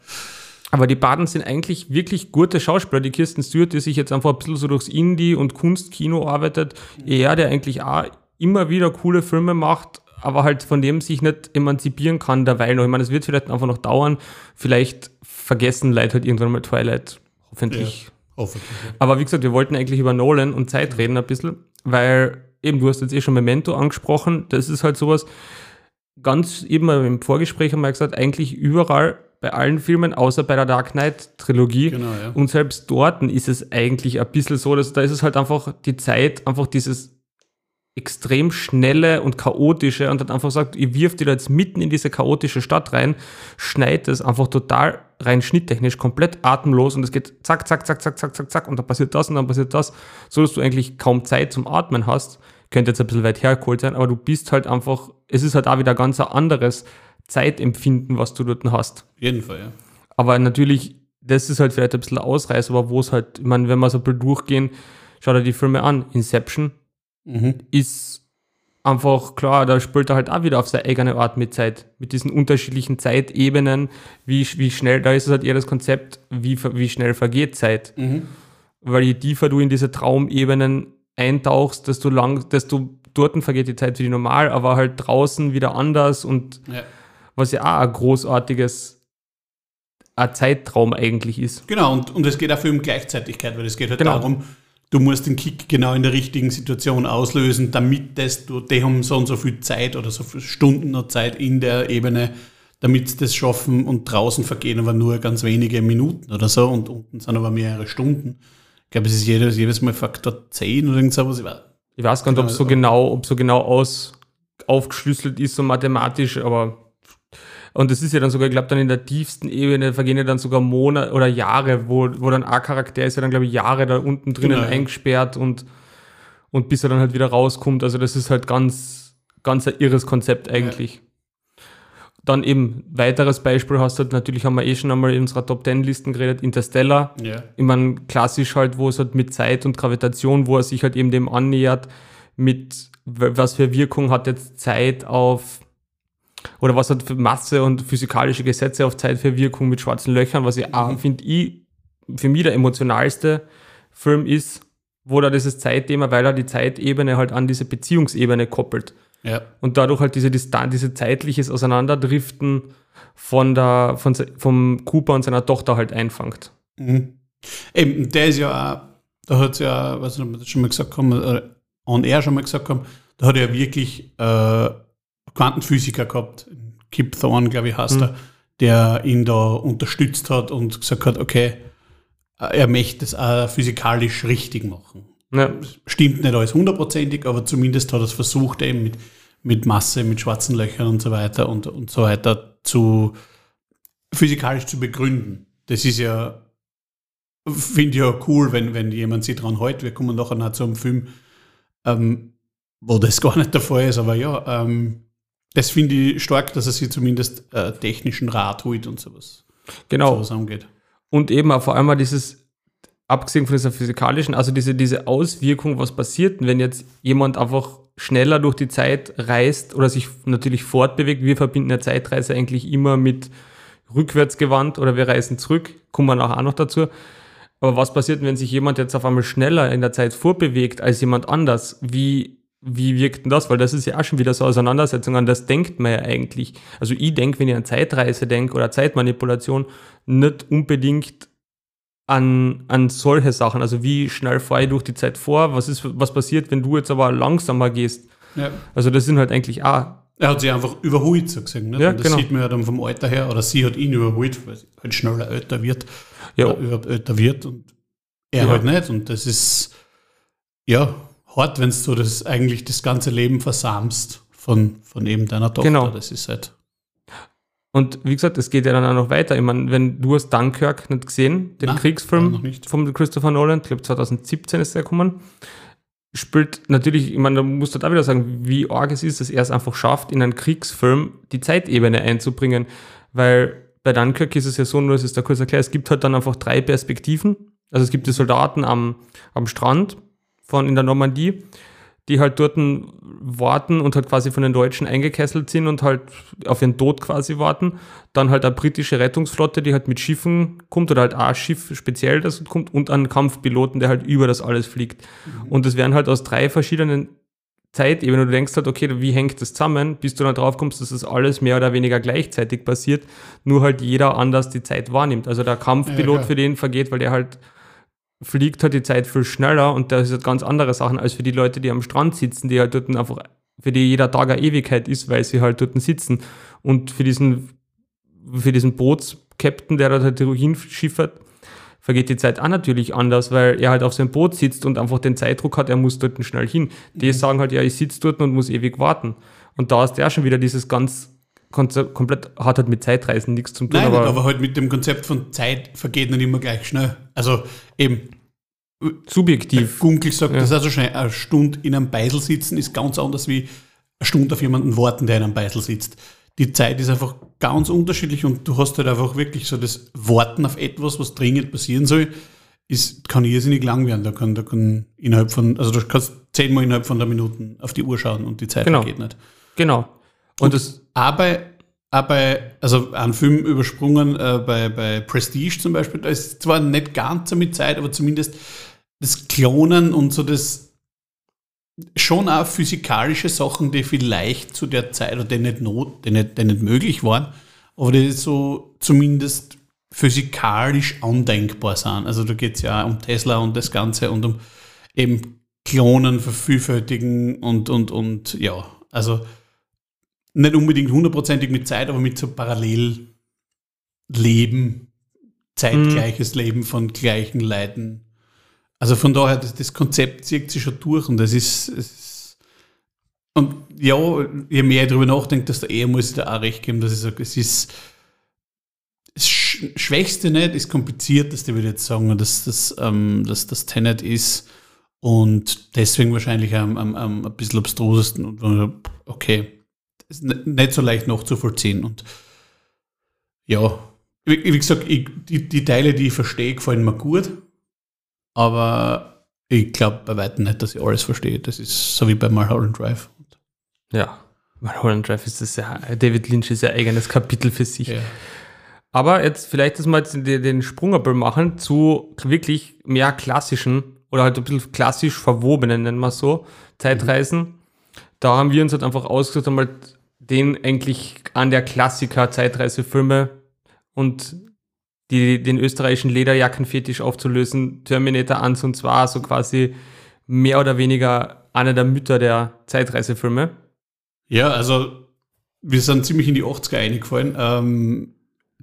aber die Baden sind eigentlich wirklich gute Schauspieler. Die Kirsten Stewart, die sich jetzt einfach ein bisschen so durchs Indie- und Kunstkino arbeitet. Er, der eigentlich auch immer wieder coole Filme macht, aber halt von dem sich nicht emanzipieren kann derweil noch. Ich meine, es wird vielleicht einfach noch dauern. Vielleicht vergessen Leute halt irgendwann mal Twilight. Hoffentlich. Hoffentlich. ja. Aber wie gesagt, wir wollten eigentlich über Nolan und Zeit reden ein bisschen, weil eben du hast jetzt eh schon Memento angesprochen. Das ist halt sowas. ganz eben im Vorgespräch haben wir gesagt, eigentlich überall bei allen Filmen, außer bei der Dark Knight Trilogie. Genau, ja. Und selbst dort ist es eigentlich ein bisschen so, dass da ist es halt einfach die Zeit, einfach dieses extrem schnelle und chaotische und dann einfach sagt, ihr wirft ihr da jetzt mitten in diese chaotische Stadt rein, schneidet es einfach total rein schnitttechnisch komplett atemlos und es geht zack, zack, zack, zack, zack, zack, zack und dann passiert das und dann passiert das, so dass du eigentlich kaum Zeit zum Atmen hast. Könnte jetzt ein bisschen weit hergeholt sein, aber du bist halt einfach, es ist halt auch wieder ganz ein anderes Zeitempfinden, was du dort hast. Auf jeden Fall, ja. Aber natürlich, das ist halt vielleicht ein bisschen Ausreißer, aber wo es halt, ich meine, wenn wir so ein bisschen durchgehen, schau dir die Filme an. Inception Mhm. ist einfach klar, da spielt er halt auch wieder auf seine eigene Art mit Zeit, mit diesen unterschiedlichen Zeitebenen, wie, wie schnell, da ist es halt eher das Konzept, wie, wie schnell vergeht Zeit. Mhm. Weil je tiefer du in diese Traumebenen eintauchst, desto lang, desto dort vergeht die Zeit für die normal, aber halt draußen wieder anders und Ja. was ja auch ein großartiges ein Zeitraum eigentlich ist. Genau, und, und es geht auch viel um Gleichzeitigkeit, weil es geht halt Genau. darum, du musst den Kick genau in der richtigen Situation auslösen, damit das, du, die haben so und so viel Zeit oder so viele Stunden noch Zeit in der Ebene, damit sie das schaffen und draußen vergehen aber nur ganz wenige Minuten oder so und unten sind aber mehrere Stunden. Ich glaube, es ist jedes, jedes Mal Faktor 10 oder irgend sowas. Ich weiß- Ich weiß gar nicht, ob es so genau, ob so genau aus, aufgeschlüsselt ist, so mathematisch, aber und das ist ja dann sogar, ich glaube, dann in der tiefsten Ebene vergehen ja dann sogar Monate oder Jahre, wo, wo dann ein Charakter ist ja dann, glaube ich, Jahre da unten drinnen Genau, ja. eingesperrt und, und bis er dann halt wieder rauskommt. Also das ist halt ganz, ganz ein irres Konzept eigentlich. Dann eben, weiteres Beispiel hast du halt, natürlich haben wir eh schon einmal in unserer Top 10 Listen geredet, Interstellar. Ja. Ich meine, klassisch halt, wo es halt mit Zeit und Gravitation, wo er sich halt eben dem annähert, mit was für Wirkung hat jetzt Zeit auf, oder was hat Masse und physikalische Gesetze auf Zeit für Wirkung mit schwarzen Löchern, was ich auch, finde ich, für mich der emotionalste Film ist, wo da dieses Zeitthema, weil er die Zeitebene halt an diese Beziehungsebene koppelt Ja. und dadurch halt diese Distanz, diese zeitliches Auseinanderdriften von der, von, vom Cooper und seiner Tochter halt einfangt. Mhm. Eben, der ist ja auch, da hat es ja, was wir das schon mal gesagt haben, oder on air schon mal gesagt haben, da hat er ja wirklich äh, Quantenphysiker gehabt, Kip Thorne, glaube ich, heißt Mhm. er, der ihn da unterstützt hat und gesagt hat, okay, er möchte es auch physikalisch richtig machen. Ja, Stimmt nicht alles hundertprozentig, aber zumindest hat er es versucht, eben mit, mit Masse, mit schwarzen Löchern und so weiter und, und so weiter zu physikalisch zu begründen. Das ist ja, finde ich ja cool, wenn, wenn jemand sich dran hält. Wir kommen nachher noch zu einem Film, ähm, wo das *laughs* gar nicht der Fall ist, aber ja, ähm, das finde ich stark, dass er sich zumindest äh, technischen Rat holt und sowas, genau. sowas angeht. Und eben auch vor allem dieses, abgesehen von dieser physikalischen, also diese, diese Auswirkung, was passiert, wenn jetzt jemand einfach schneller durch die Zeit reist oder sich natürlich fortbewegt. Wir verbinden eine Zeitreise eigentlich immer mit rückwärtsgewandt oder wir reisen zurück, kommen wir nachher auch noch dazu. Aber was passiert, wenn sich jemand jetzt auf einmal schneller in der Zeit vorbewegt als jemand anders? Wie, wie wirkt denn das? Weil das ist ja auch schon wieder so Auseinandersetzung, an das denkt man ja eigentlich. Also ich denke, wenn ich an Zeitreise denke oder Zeitmanipulation, nicht unbedingt an, an solche Sachen. Also wie schnell fahre ich durch die Zeit vor? Was, ist, was passiert, wenn du jetzt aber langsamer gehst? Ja. Also das sind halt eigentlich auch, Er hat sich einfach überholt, so gesagt. Nicht? Ja, das genau. sieht man ja dann vom Alter her, oder sie hat ihn überholt, weil sie halt schneller älter wird, ja, oder überhaupt älter wird und er Ja. halt nicht. Und das ist, ja, hart, wenn du das eigentlich das ganze Leben versamst von, von eben deiner Tochter. Genau. Das ist halt, Und wie gesagt, es geht ja dann auch noch weiter. Ich meine, wenn du hast Dunkirk nicht gesehen, den Nein, Kriegsfilm von Christopher Nolan, ich glaube 2017 ist der gekommen, spielt natürlich, ich meine, da musst du da wieder sagen, wie arg es ist, dass er es einfach schafft, in einen Kriegsfilm die Zeitebene einzubringen. Weil bei Dunkirk ist es ja so, nur das ist da kurz erklärt, es gibt halt dann einfach drei Perspektiven. Also es gibt die Soldaten am, am Strand von in der Normandie, die halt dort warten und halt quasi von den Deutschen eingekesselt sind und halt auf ihren Tod quasi warten. Dann halt eine britische Rettungsflotte, die halt mit Schiffen kommt oder halt ein Schiff speziell das kommt und einen Kampfpiloten, der halt über das alles fliegt. Und das wären halt aus drei verschiedenen Zeitebenen. Du denkst halt, okay, wie hängt das zusammen, bis du dann drauf kommst, dass das alles mehr oder weniger gleichzeitig passiert, nur halt jeder anders die Zeit wahrnimmt. Also der Kampfpilot klar. für den vergeht, weil der halt fliegt halt die Zeit viel schneller und das ist halt ganz andere Sachen als für die Leute, die am Strand sitzen, die halt dort einfach für die jeder Tag eine Ewigkeit ist, weil sie halt dort sitzen. Und für diesen, für diesen Bootskapitän, der dort halt Heroin schiffert, vergeht die Zeit auch natürlich anders, weil er halt auf seinem Boot sitzt und einfach den Zeitdruck hat, er muss dort schnell hin. Die mhm. sagen halt, ja, ich sitze dort und muss ewig warten. Und da ist der schon wieder dieses ganz komplett, hat halt mit Zeitreisen nichts zu tun. Nein, aber, aber halt mit dem Konzept von Zeit vergeht nicht immer gleich schnell. Also eben. Subjektiv. Gunkel sagt, ja. das ist also schnell, eine Stunde in einem Beisel sitzen ist ganz anders wie eine Stunde auf jemanden warten, der in einem Beisel sitzt. Die Zeit ist einfach ganz unterschiedlich und du hast halt einfach wirklich so das Warten auf etwas, was dringend passieren soll, ist, kann irrsinnig lang werden. Da kann, da kann innerhalb von, also du kannst zehnmal innerhalb von der Minuten auf die Uhr schauen und die Zeit genau. vergeht nicht. Genau. Und, und das aber, aber also ein Film übersprungen äh, bei, bei Prestige zum Beispiel, da ist zwar nicht ganz so mit Zeit, aber zumindest das Klonen und so das schon auch physikalische Sachen, die vielleicht zu der Zeit oder die nicht, not, die nicht, die nicht möglich waren, aber die so zumindest physikalisch andenkbar sind. Also da geht es ja um Tesla und das Ganze und um eben Klonen, Vervielfältigen und, und, und ja, also nicht unbedingt hundertprozentig mit Zeit, aber mit so Parallelleben, zeitgleiches mhm. Leben von gleichen Leuten. Also von daher, das, das Konzept zieht sich schon durch und das ist, ist und ja, je mehr ich darüber nachdenke, desto eher muss ich da auch recht geben, dass ich sage, es ist das Schwächste nicht, das Komplizierteste, würde ich jetzt sagen, dass das, ähm, dass das Tenet ist und deswegen wahrscheinlich am, am, am ein bisschen abstrusesten und okay, ist nicht so leicht nachzuvollziehen. Und ja, wie, wie gesagt, ich, die, die Teile, die ich verstehe, gefallen mir gut. Aber ich glaube bei weitem nicht, dass ich alles verstehe. Das ist so wie bei Mulholland Drive. Ja, Mulholland Drive ist das ja, David Lynch ist ja eigenes Kapitel für sich. Ja. Aber jetzt vielleicht, dass wir jetzt den Sprungabel machen zu wirklich mehr klassischen oder halt ein bisschen klassisch verwobenen, nennen wir so, Zeitreisen. Mhm. Da haben wir uns halt einfach ausgesucht, einmal den eigentlich an der Klassiker Zeitreisefilme und die, den österreichischen Lederjackenfetisch aufzulösen, Terminator 1 und 2, so quasi mehr oder weniger einer der Mütter der Zeitreisefilme. Ja, also wir sind ziemlich in die 80er eingefallen. Ähm,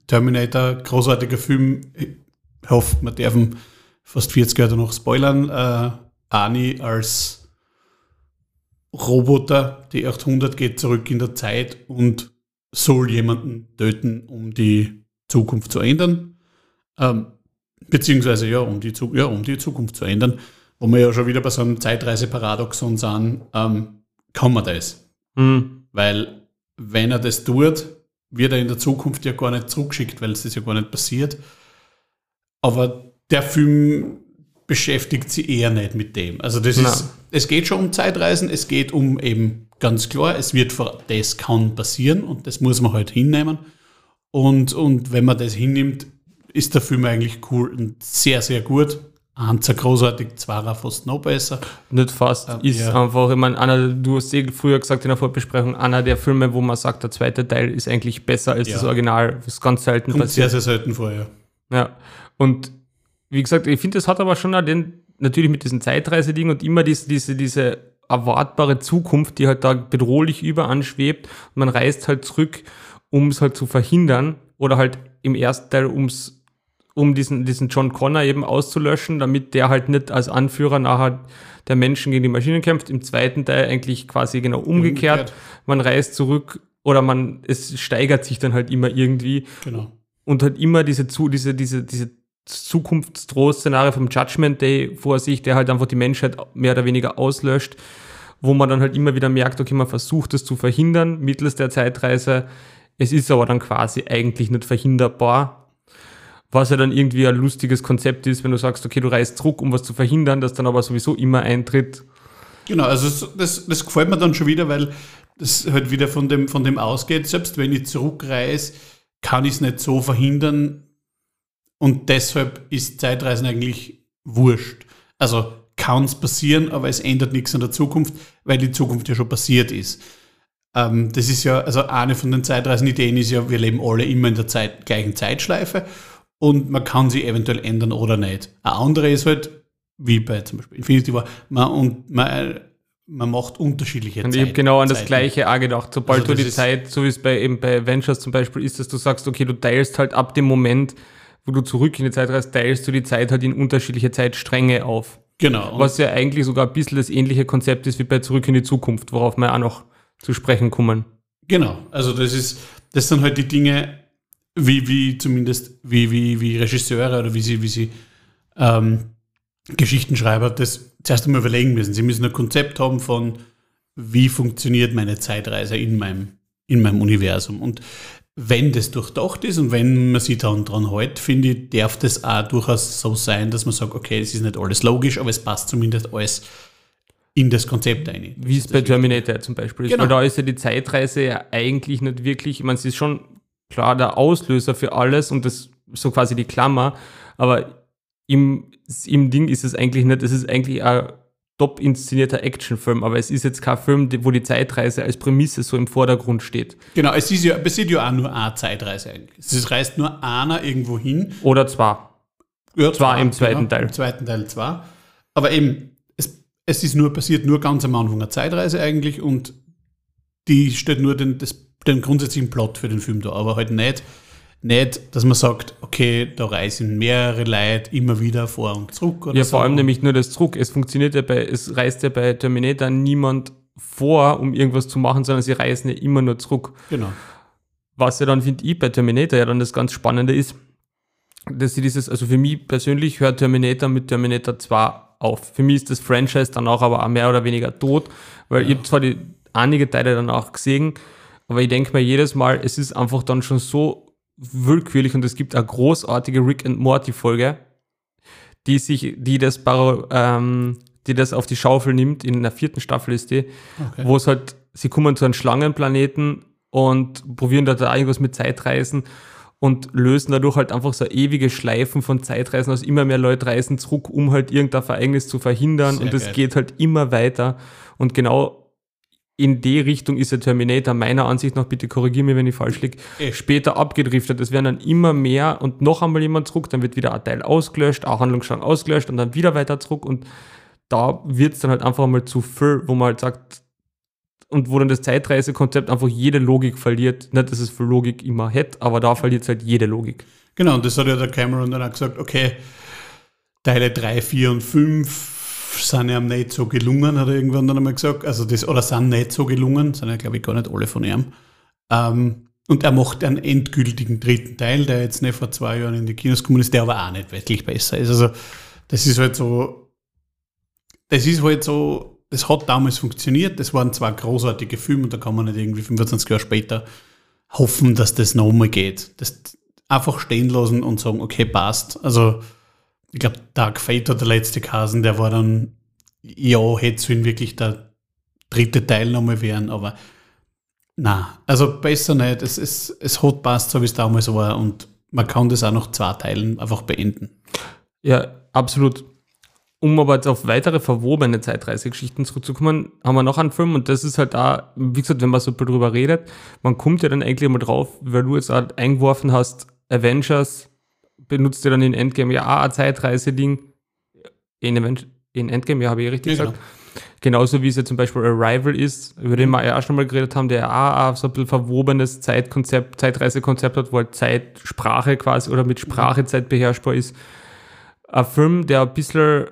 Terminator, großartiger Film. Ich hoffe, wir dürfen fast 40 Jahre noch spoilern. Äh, Ani als Roboter, die 800 geht zurück in der Zeit und soll jemanden töten, um die Zukunft zu ändern. Ähm, beziehungsweise ja um, die, ja, um die Zukunft zu ändern. Wo wir ja schon wieder bei so einem Zeitreise-Paradoxon sind, ähm, kann man das. Mhm. Weil wenn er das tut, wird er in der Zukunft ja gar nicht zurückgeschickt, weil es das ja gar nicht passiert. Aber der Film beschäftigt sie eher nicht mit dem. Also das Nein. ist, es geht schon um Zeitreisen, es geht um eben ganz klar, es wird das kann passieren und das muss man halt hinnehmen. Und, und wenn man das hinnimmt, ist der Film eigentlich cool und sehr, sehr gut. Eins großartig, zweier fast noch besser. Nicht fast, ähm, ist ja. einfach, ich meine, einer, du hast eh früher gesagt in der Vorbesprechung, einer der Filme, wo man sagt, der zweite Teil ist eigentlich besser als ja. das Original, ist ganz selten Kommt passiert. sehr, sehr selten vor, ja. Ja, und wie gesagt, ich finde, es hat aber schon auch den, natürlich mit diesem Zeitreiseding und immer diese, diese, diese erwartbare Zukunft, die halt da bedrohlich überanschwebt. Und man reist halt zurück, um es halt zu verhindern oder halt im ersten Teil ums um diesen, diesen John Connor eben auszulöschen, damit der halt nicht als Anführer nachher der Menschen gegen die Maschinen kämpft. Im zweiten Teil eigentlich quasi genau umgekehrt. umgekehrt. Man reist zurück oder man, es steigert sich dann halt immer irgendwie. Genau. Und halt immer diese, diese, diese, diese Zukunftsdroh-Szenario vom Judgment Day vor sich, der halt einfach die Menschheit mehr oder weniger auslöscht, wo man dann halt immer wieder merkt, okay, man versucht es zu verhindern mittels der Zeitreise. Es ist aber dann quasi eigentlich nicht verhinderbar, was ja dann irgendwie ein lustiges Konzept ist, wenn du sagst, okay, du reist zurück, um was zu verhindern, das dann aber sowieso immer eintritt. Genau, also das, das gefällt mir dann schon wieder, weil das halt wieder von dem, von dem ausgeht, selbst wenn ich zurückreise, kann ich es nicht so verhindern, und deshalb ist Zeitreisen eigentlich wurscht. Also kann es passieren, aber es ändert nichts an der Zukunft, weil die Zukunft ja schon passiert ist. Ähm, das ist ja, also eine von den Zeitreisen-Ideen ist ja, wir leben alle immer in der Zeit, gleichen Zeitschleife und man kann sie eventuell ändern oder nicht. Eine andere ist halt, wie bei zum Beispiel Infinity War, man, und man man macht unterschiedliche Und ich habe genau an das Zeiten. Gleiche auch gedacht. Sobald Also du die Zeit, so wie es bei, eben bei Avengers zum Beispiel ist, dass du sagst, okay, du teilst halt ab dem Moment, wo du zurück in die Zeit reist, teilst du die Zeit halt in unterschiedliche Zeitstränge auf. Genau. Was ja eigentlich sogar ein bisschen das ähnliche Konzept ist wie bei Zurück in die Zukunft, worauf wir auch noch zu sprechen kommen. Genau, also das ist, das sind halt die Dinge, wie, wie zumindest, wie, wie, wie Regisseure oder wie sie, wie sie ähm, Geschichtenschreiber das zuerst einmal überlegen müssen. Sie müssen ein Konzept haben von, wie funktioniert meine Zeitreise in meinem, in meinem Universum. Und wenn das durchdacht ist und wenn man sich dann dran hält, finde ich, darf das auch durchaus so sein, dass man sagt, okay, es ist nicht alles logisch, aber es passt zumindest alles in das Konzept ein. Wie es bei Terminator zum Beispiel ist. Genau. Weil da ist ja die Zeitreise ja eigentlich nicht wirklich, ich meine, es ist schon klar der Auslöser für alles und das so quasi die Klammer, aber im, im Ding ist es eigentlich nicht, es ist eigentlich ein top inszenierter Actionfilm, aber es ist jetzt kein Film, wo die Zeitreise als Prämisse so im Vordergrund steht. Genau, es ist ja, es ist ja auch nur eine Zeitreise eigentlich. Es reist nur einer irgendwo hin. Oder zwar. Ja, Zwar im zweiten Teil. Im zweiten Teil zwar. Aber eben, es, es ist nur passiert nur ganz am Anfang eine Zeitreise eigentlich und die stellt nur den, das, den grundsätzlichen Plot für den Film da, aber halt nicht, nicht, dass man sagt, okay, da reisen mehrere Leute immer wieder vor und zurück oder Ja, so. vor allem nämlich nur das Zurück. Es funktioniert ja bei, es reist ja bei Terminator niemand vor, um irgendwas zu machen, sondern sie reisen ja immer nur zurück. Genau. Was ja dann, finde ich, bei Terminator ja dann das ganz Spannende ist, dass sie dieses, also für mich persönlich hört Terminator mit Terminator 2 auf. Für mich ist das Franchise dann auch aber auch mehr oder weniger tot, weil ich habe zwar die einige Teile dann auch gesehen, aber ich denke mir jedes Mal, es ist einfach dann schon so willkürlich und es gibt eine großartige Rick and Morty Folge, die sich, die das, ähm, die das auf die Schaufel nimmt, in der vierten Staffel ist die, Okay. wo es halt, sie kommen zu einem Schlangenplaneten und probieren da, da irgendwas mit Zeitreisen und lösen dadurch halt einfach so ewige Schleifen von Zeitreisen aus. Immer mehr Leute reisen zurück, um halt irgendein Ereignis zu verhindern Sehr und es geht halt immer weiter. Und genau in die Richtung ist der Terminator meiner Ansicht nach, bitte korrigiere mich, wenn ich falsch liege, später abgedriftet. Es werden dann immer mehr und noch einmal jemand zurück, dann wird wieder ein Teil ausgelöscht, auch Handlungsstrang ausgelöscht und dann wieder weiter zurück und da wird es dann halt einfach mal zu viel, wo man halt sagt, und wo dann das Zeitreisekonzept einfach jede Logik verliert. Nicht, dass es für Logik immer hätte, aber da verliert es halt jede Logik. Genau, und das hat ja der Cameron dann auch gesagt, okay, Teile 3, 4 und 5 sind ja nicht so gelungen, hat er irgendwann dann einmal gesagt. Also das, oder sind nicht so gelungen, sind ja, glaube ich, gar nicht alle von ihm. Ähm, und er macht einen endgültigen dritten Teil, der jetzt nicht vor zwei Jahren in die Kinos gekommen ist, der aber auch nicht wirklich besser ist. Also das ist halt so, das ist halt so, das hat damals funktioniert, das waren zwei großartige Filme und da kann man nicht irgendwie 25 Jahre später hoffen, dass das nochmal geht. Das einfach stehen lassen und sagen, okay, passt. Also, ich glaube, Dark Fate hat der letzte Kasen, der war dann, ja, hätte in wirklich der dritte Teil nochmal werden, aber na, also besser nicht. Es, es, es hat passt, so wie es damals war und man kann das auch noch zwei Teilen einfach beenden. Ja, absolut. Um aber jetzt auf weitere verwobene Zeitreisegeschichten zurückzukommen, haben wir noch einen Film und das ist halt da, wie gesagt, wenn man so drüber redet, man kommt ja dann eigentlich mal drauf, weil du jetzt halt eingeworfen hast, Avengers benutzt ja dann in Endgame ja auch ein Zeitreise-Ding. In, in Endgame, ja, habe ich richtig Ja, gesagt. Genauso wie es ja zum Beispiel Arrival ist, über den wir ja auch schon mal geredet haben, der auch, auch so ein bisschen verwobenes Zeitkonzept, Zeitreisekonzept hat, wo halt Zeit, Sprache quasi oder mit Sprache Zeit beherrschbar ist. Ein Film, der ein bisschen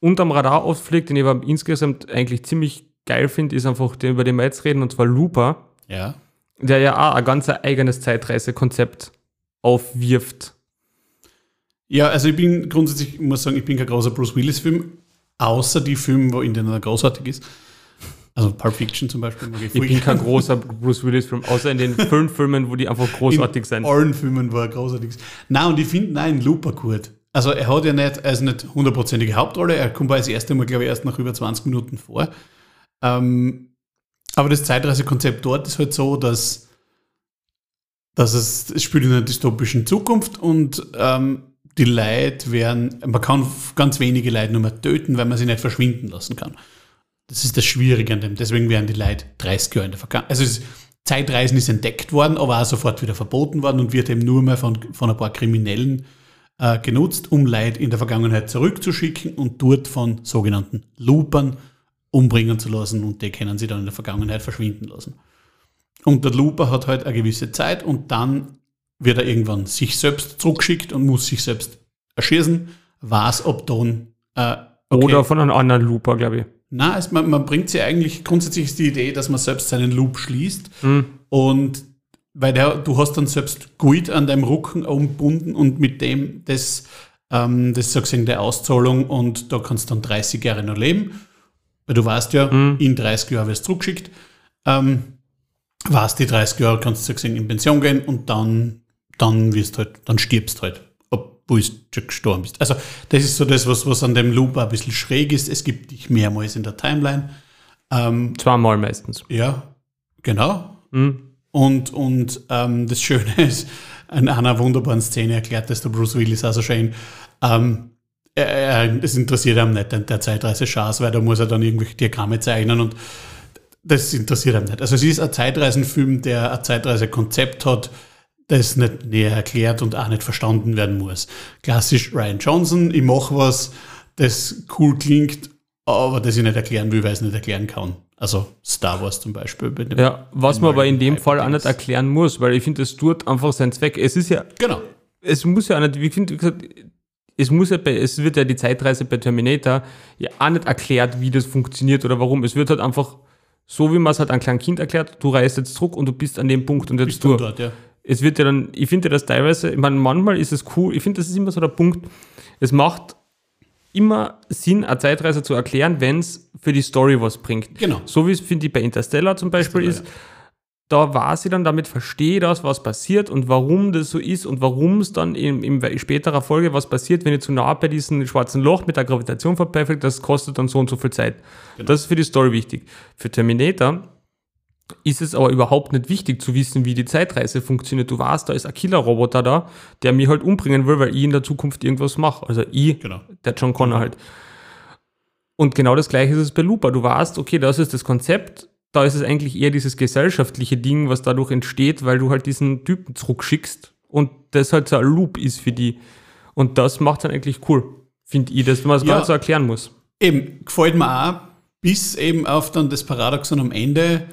unterm Radar auffliegt, den ich aber insgesamt eigentlich ziemlich geil finde, ist einfach der, über den wir jetzt reden, und zwar Looper, Ja. der ja auch ein ganz eigenes Zeitreisekonzept aufwirft. Ja, also ich bin grundsätzlich, ich muss sagen, ich bin kein großer Bruce Willis-Film, außer die Filme, wo in denen er großartig ist. Also Pulp Fiction zum Beispiel. mag Ich bin kein großer Bruce Willis-Film, außer in den *laughs* fünf Filmen, wo die einfach großartig in sind. allen Filmen, wo er großartig ist. Nein, und ich finde nein, Looper gut. Also er hat ja nicht, ist nicht hundertprozentige Hauptrolle, er kommt das erste Mal, glaube ich, erst nach über 20 Minuten vor. Ähm, aber das Zeitreisekonzept dort ist halt so, dass, dass es, es spielt in einer dystopischen Zukunft und ähm, die Leute werden, man kann ganz wenige Leute nur mehr töten, weil man sie nicht verschwinden lassen kann. Das ist das Schwierige an dem. Deswegen werden die Leute 30 Jahre in der Vergangenheit. Also Zeitreisen ist entdeckt worden, aber auch sofort wieder verboten worden und wird eben nur mehr von, von ein paar Kriminellen äh, genutzt, um Leute in der Vergangenheit zurückzuschicken und dort von sogenannten Loopern umbringen zu lassen und die können sie dann in der Vergangenheit verschwinden lassen. Und der Looper hat halt eine gewisse Zeit und dann wird er irgendwann sich selbst zurückgeschickt und muss sich selbst erschießen, weiß, ob dann. Äh, okay. Oder von einem anderen Looper, glaube ich. Na, also man, man, bringt sie eigentlich, grundsätzlich ist die Idee, dass man selbst seinen Loop schließt mhm. und weil der, du hast dann selbst Guid an deinem Rücken umbunden und mit dem das, ähm, das sozusagen der Auszahlung und da kannst du dann 30 Jahre noch leben. Weil du weißt ja, mhm. in 30 Jahren wirst du zurückgeschickt. Ähm, warst die 30 Jahre, kannst du sozusagen in Pension gehen und dann, dann wirst halt, dann stirbst halt wo du schon gestorben bist. Also das ist so das, was, was an dem Loop ein bisschen schräg ist. Es gibt dich mehrmals in der Timeline. Ähm, Zweimal meistens. Ja, genau. Mhm. Und, und ähm, das Schöne *laughs* ist, in einer wunderbaren Szene erklärt das der Bruce Willis also schön, ähm, es interessiert ihm nicht der Zeitreise Chance, weil da muss er dann irgendwelche Diagramme zeichnen und das interessiert ihm nicht. Also es ist ein Zeitreisenfilm, der ein Zeitreisekonzept hat, das nicht näher erklärt und auch nicht verstanden werden muss. Klassisch Ryan Johnson, ich mache was, das cool klingt, aber das ich nicht erklären will, weil ich es nicht erklären kann. Also Star Wars zum Beispiel. ja, was man aber in dem Fall auch nicht erklären muss, weil ich finde, es tut einfach seinen Zweck. Es ist ja. Genau. Es muss ja auch nicht, wie finde, es muss ja bei, es wird ja die Zeitreise bei Terminator ja auch nicht erklärt, wie das funktioniert oder warum. Es wird halt einfach so, wie man es halt einem kleinen Kind erklärt, du reist jetzt zurück und du bist an dem Punkt und jetzt du. Dort, ja es wird ja dann, ich finde das teilweise, ich meine, manchmal ist es cool, ich finde, das ist immer so der Punkt, es macht immer Sinn, eine Zeitreise zu erklären, wenn es für die Story was bringt. Genau. So wie es, finde ich, bei Interstellar zum Beispiel ist, da war sie dann damit, verstehe das, was passiert und warum das so ist und warum es dann in, in späterer Folge was passiert, wenn ich zu nah bei diesem schwarzen Loch mit der Gravitation verperfekt, das kostet dann so und so viel Zeit. Genau. Das ist für die Story wichtig. Für Terminator ist es aber überhaupt nicht wichtig zu wissen, wie die Zeitreise funktioniert. Du weißt, da ist ein Killer-Roboter da, der mich halt umbringen will, weil ich in der Zukunft irgendwas mache. Also ich, genau. der John Connor halt. Und genau das gleiche ist es bei Looper. Du weißt, okay, das ist das Konzept, da ist es eigentlich eher dieses gesellschaftliche Ding, was dadurch entsteht, weil du halt diesen Typen zurückschickst und das halt so ein Loop ist für die. Und das macht dann eigentlich cool, finde ich, dass man es das ja, gar nicht so erklären muss. Eben, gefällt mir auch, bis eben auf dann das Paradoxon am Ende,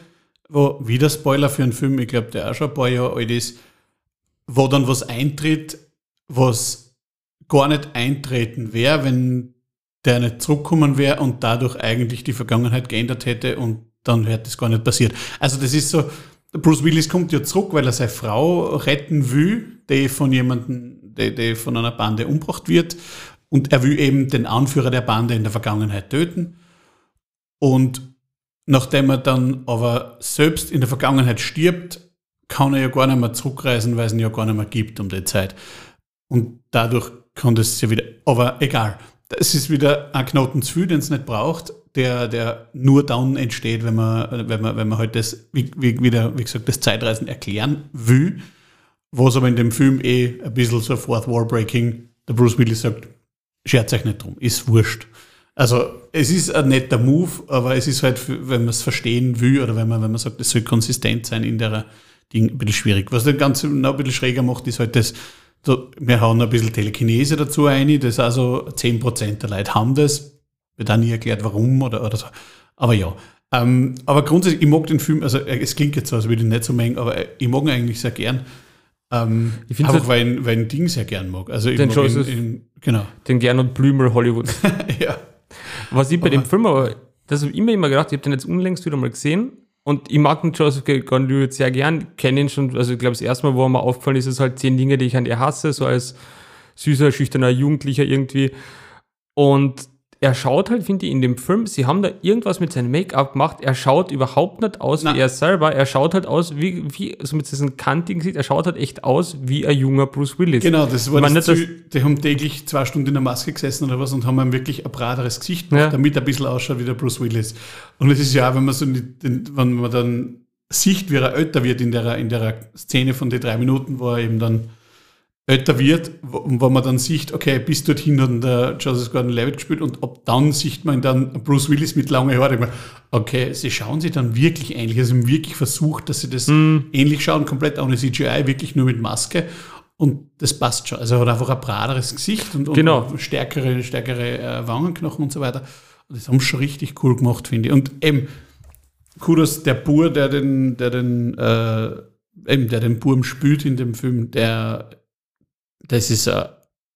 wo wieder Spoiler für einen Film, ich glaube, der auch schon ein paar Jahre alt ist, wo dann was eintritt, was gar nicht eintreten wäre, wenn der nicht zurückkommen wäre und dadurch eigentlich die Vergangenheit geändert hätte und dann wäre das gar nicht passiert. Also das ist so, Bruce Willis kommt ja zurück, weil er seine Frau retten will, die von jemandem, die, die von einer Bande umgebracht wird und er will eben den Anführer der Bande in der Vergangenheit töten und Nachdem er dann aber selbst in der Vergangenheit stirbt, kann er ja gar nicht mehr zurückreisen, weil es ihn ja gar nicht mehr gibt um die Zeit. Und dadurch kann das ja wieder, aber egal. Es ist wieder ein Knoten zu viel, den es nicht braucht, der, der nur dann entsteht, wenn man, wenn man, wenn man halt das, wie, wie, wieder, wie gesagt, das Zeitreisen erklären will. Was aber in dem Film eh ein bisschen so Fourth Wall Breaking, der Bruce Willis sagt, scherzt euch nicht drum, ist wurscht. Also es ist ein netter Move, aber es ist halt, wenn man es verstehen will oder wenn man, wenn man sagt, es soll konsistent sein in der Ding, ein bisschen schwierig. Was das Ganze noch ein bisschen schräger macht, ist halt das, wir hauen ein bisschen Telekinese dazu ein, das also 10% der Leute haben das. Wird auch nie erklärt, warum oder, oder so. Aber ja. Ähm, aber grundsätzlich, ich mag den Film, also äh, es klingt jetzt so, als würde ich nicht so mengen, aber äh, ich mag ihn eigentlich sehr gern. Ähm, ich einfach, halt, weil, ich, weil ich ein Ding sehr gern mag. Also ich den mag ihn, ihn, genau. Den gern und Blümel Hollywood. *laughs* ja. Was ich bei dem Film aber, das habe ich immer, immer gedacht, ich habe den jetzt unlängst wieder mal gesehen und ich mag den Joseph Gordon-Levitt sehr gern, kenne ihn schon, also ich glaube, das erste Mal, wo er mir aufgefallen ist, ist halt zehn Dinge, die ich an ihr hasse, so als süßer, schüchterner Jugendlicher irgendwie. Und er schaut halt, finde ich, in dem Film, sie haben da irgendwas mit seinem Make-up gemacht. Er schaut überhaupt nicht aus Nein. wie er selber. Er schaut halt aus wie, wie so mit diesem kantigen Gesicht, er schaut halt echt aus wie ein junger Bruce Willis. Genau, das war das Ziel, Die haben täglich zwei Stunden in der Maske gesessen oder was und haben ihm wirklich ein brateres Gesicht gemacht, ja. damit er ein bisschen ausschaut wie der Bruce Willis. Und es ist ja wenn man so, den, wenn man dann sieht, wie er älter wird in der, in der Szene von den drei Minuten, wo er eben dann älter wird, wo, man dann sieht, okay, bis dorthin hat der Joseph Gordon-Levitt gespielt und ab dann sieht man dann Bruce Willis mit langen Haaren. Okay, sie schauen sich dann wirklich ähnlich. Also sie haben wirklich versucht, dass sie das mm. ähnlich schauen, komplett ohne CGI, wirklich nur mit Maske. Und das passt schon. Also er hat einfach ein braderes Gesicht und, genau. und stärkere, stärkere äh, Wangenknochen und so weiter. Das haben sie schon richtig cool gemacht, finde ich. Und eben, Kudos, der Bur, der den, der den, äh, eben, der den Burm spielt in dem Film, der, das ist, äh,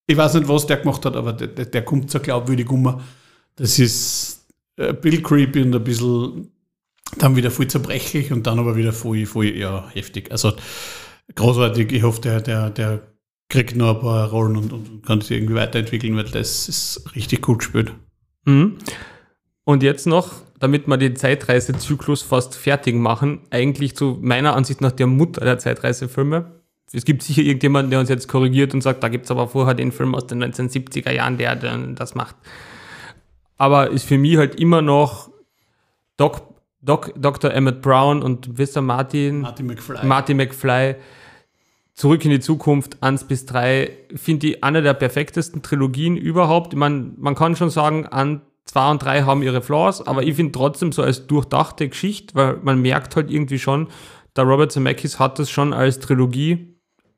ich weiß nicht, was der gemacht hat, aber der, der, der kommt so glaubwürdig um. Das ist ein äh, bisschen creepy und ein bisschen dann wieder voll zerbrechlich und dann aber wieder voll, voll ja, heftig. Also großartig. Ich hoffe, der, der, der kriegt noch ein paar Rollen und, und kann sich irgendwie weiterentwickeln, weil das ist richtig cool gespielt. Mhm. Und jetzt noch, damit wir den Zeitreisezyklus fast fertig machen, eigentlich zu meiner Ansicht nach der Mutter der Zeitreisefilme. Es gibt sicher irgendjemanden, der uns jetzt korrigiert und sagt, da gibt es aber vorher den Film aus den 1970er Jahren, der, das macht. Aber ist für mich halt immer noch Doc, Doc, Dr. Emmett Brown und Mr. Martin, Martin McFly. Martin McFly Zurück in die Zukunft 1 bis 3 finde ich eine der perfektesten Trilogien überhaupt. Ich meine, man kann schon sagen, an 2 und 3 haben ihre Flaws, aber ich finde trotzdem so als durchdachte Geschichte, weil man merkt halt irgendwie schon, der Robert Zemeckis hat das schon als Trilogie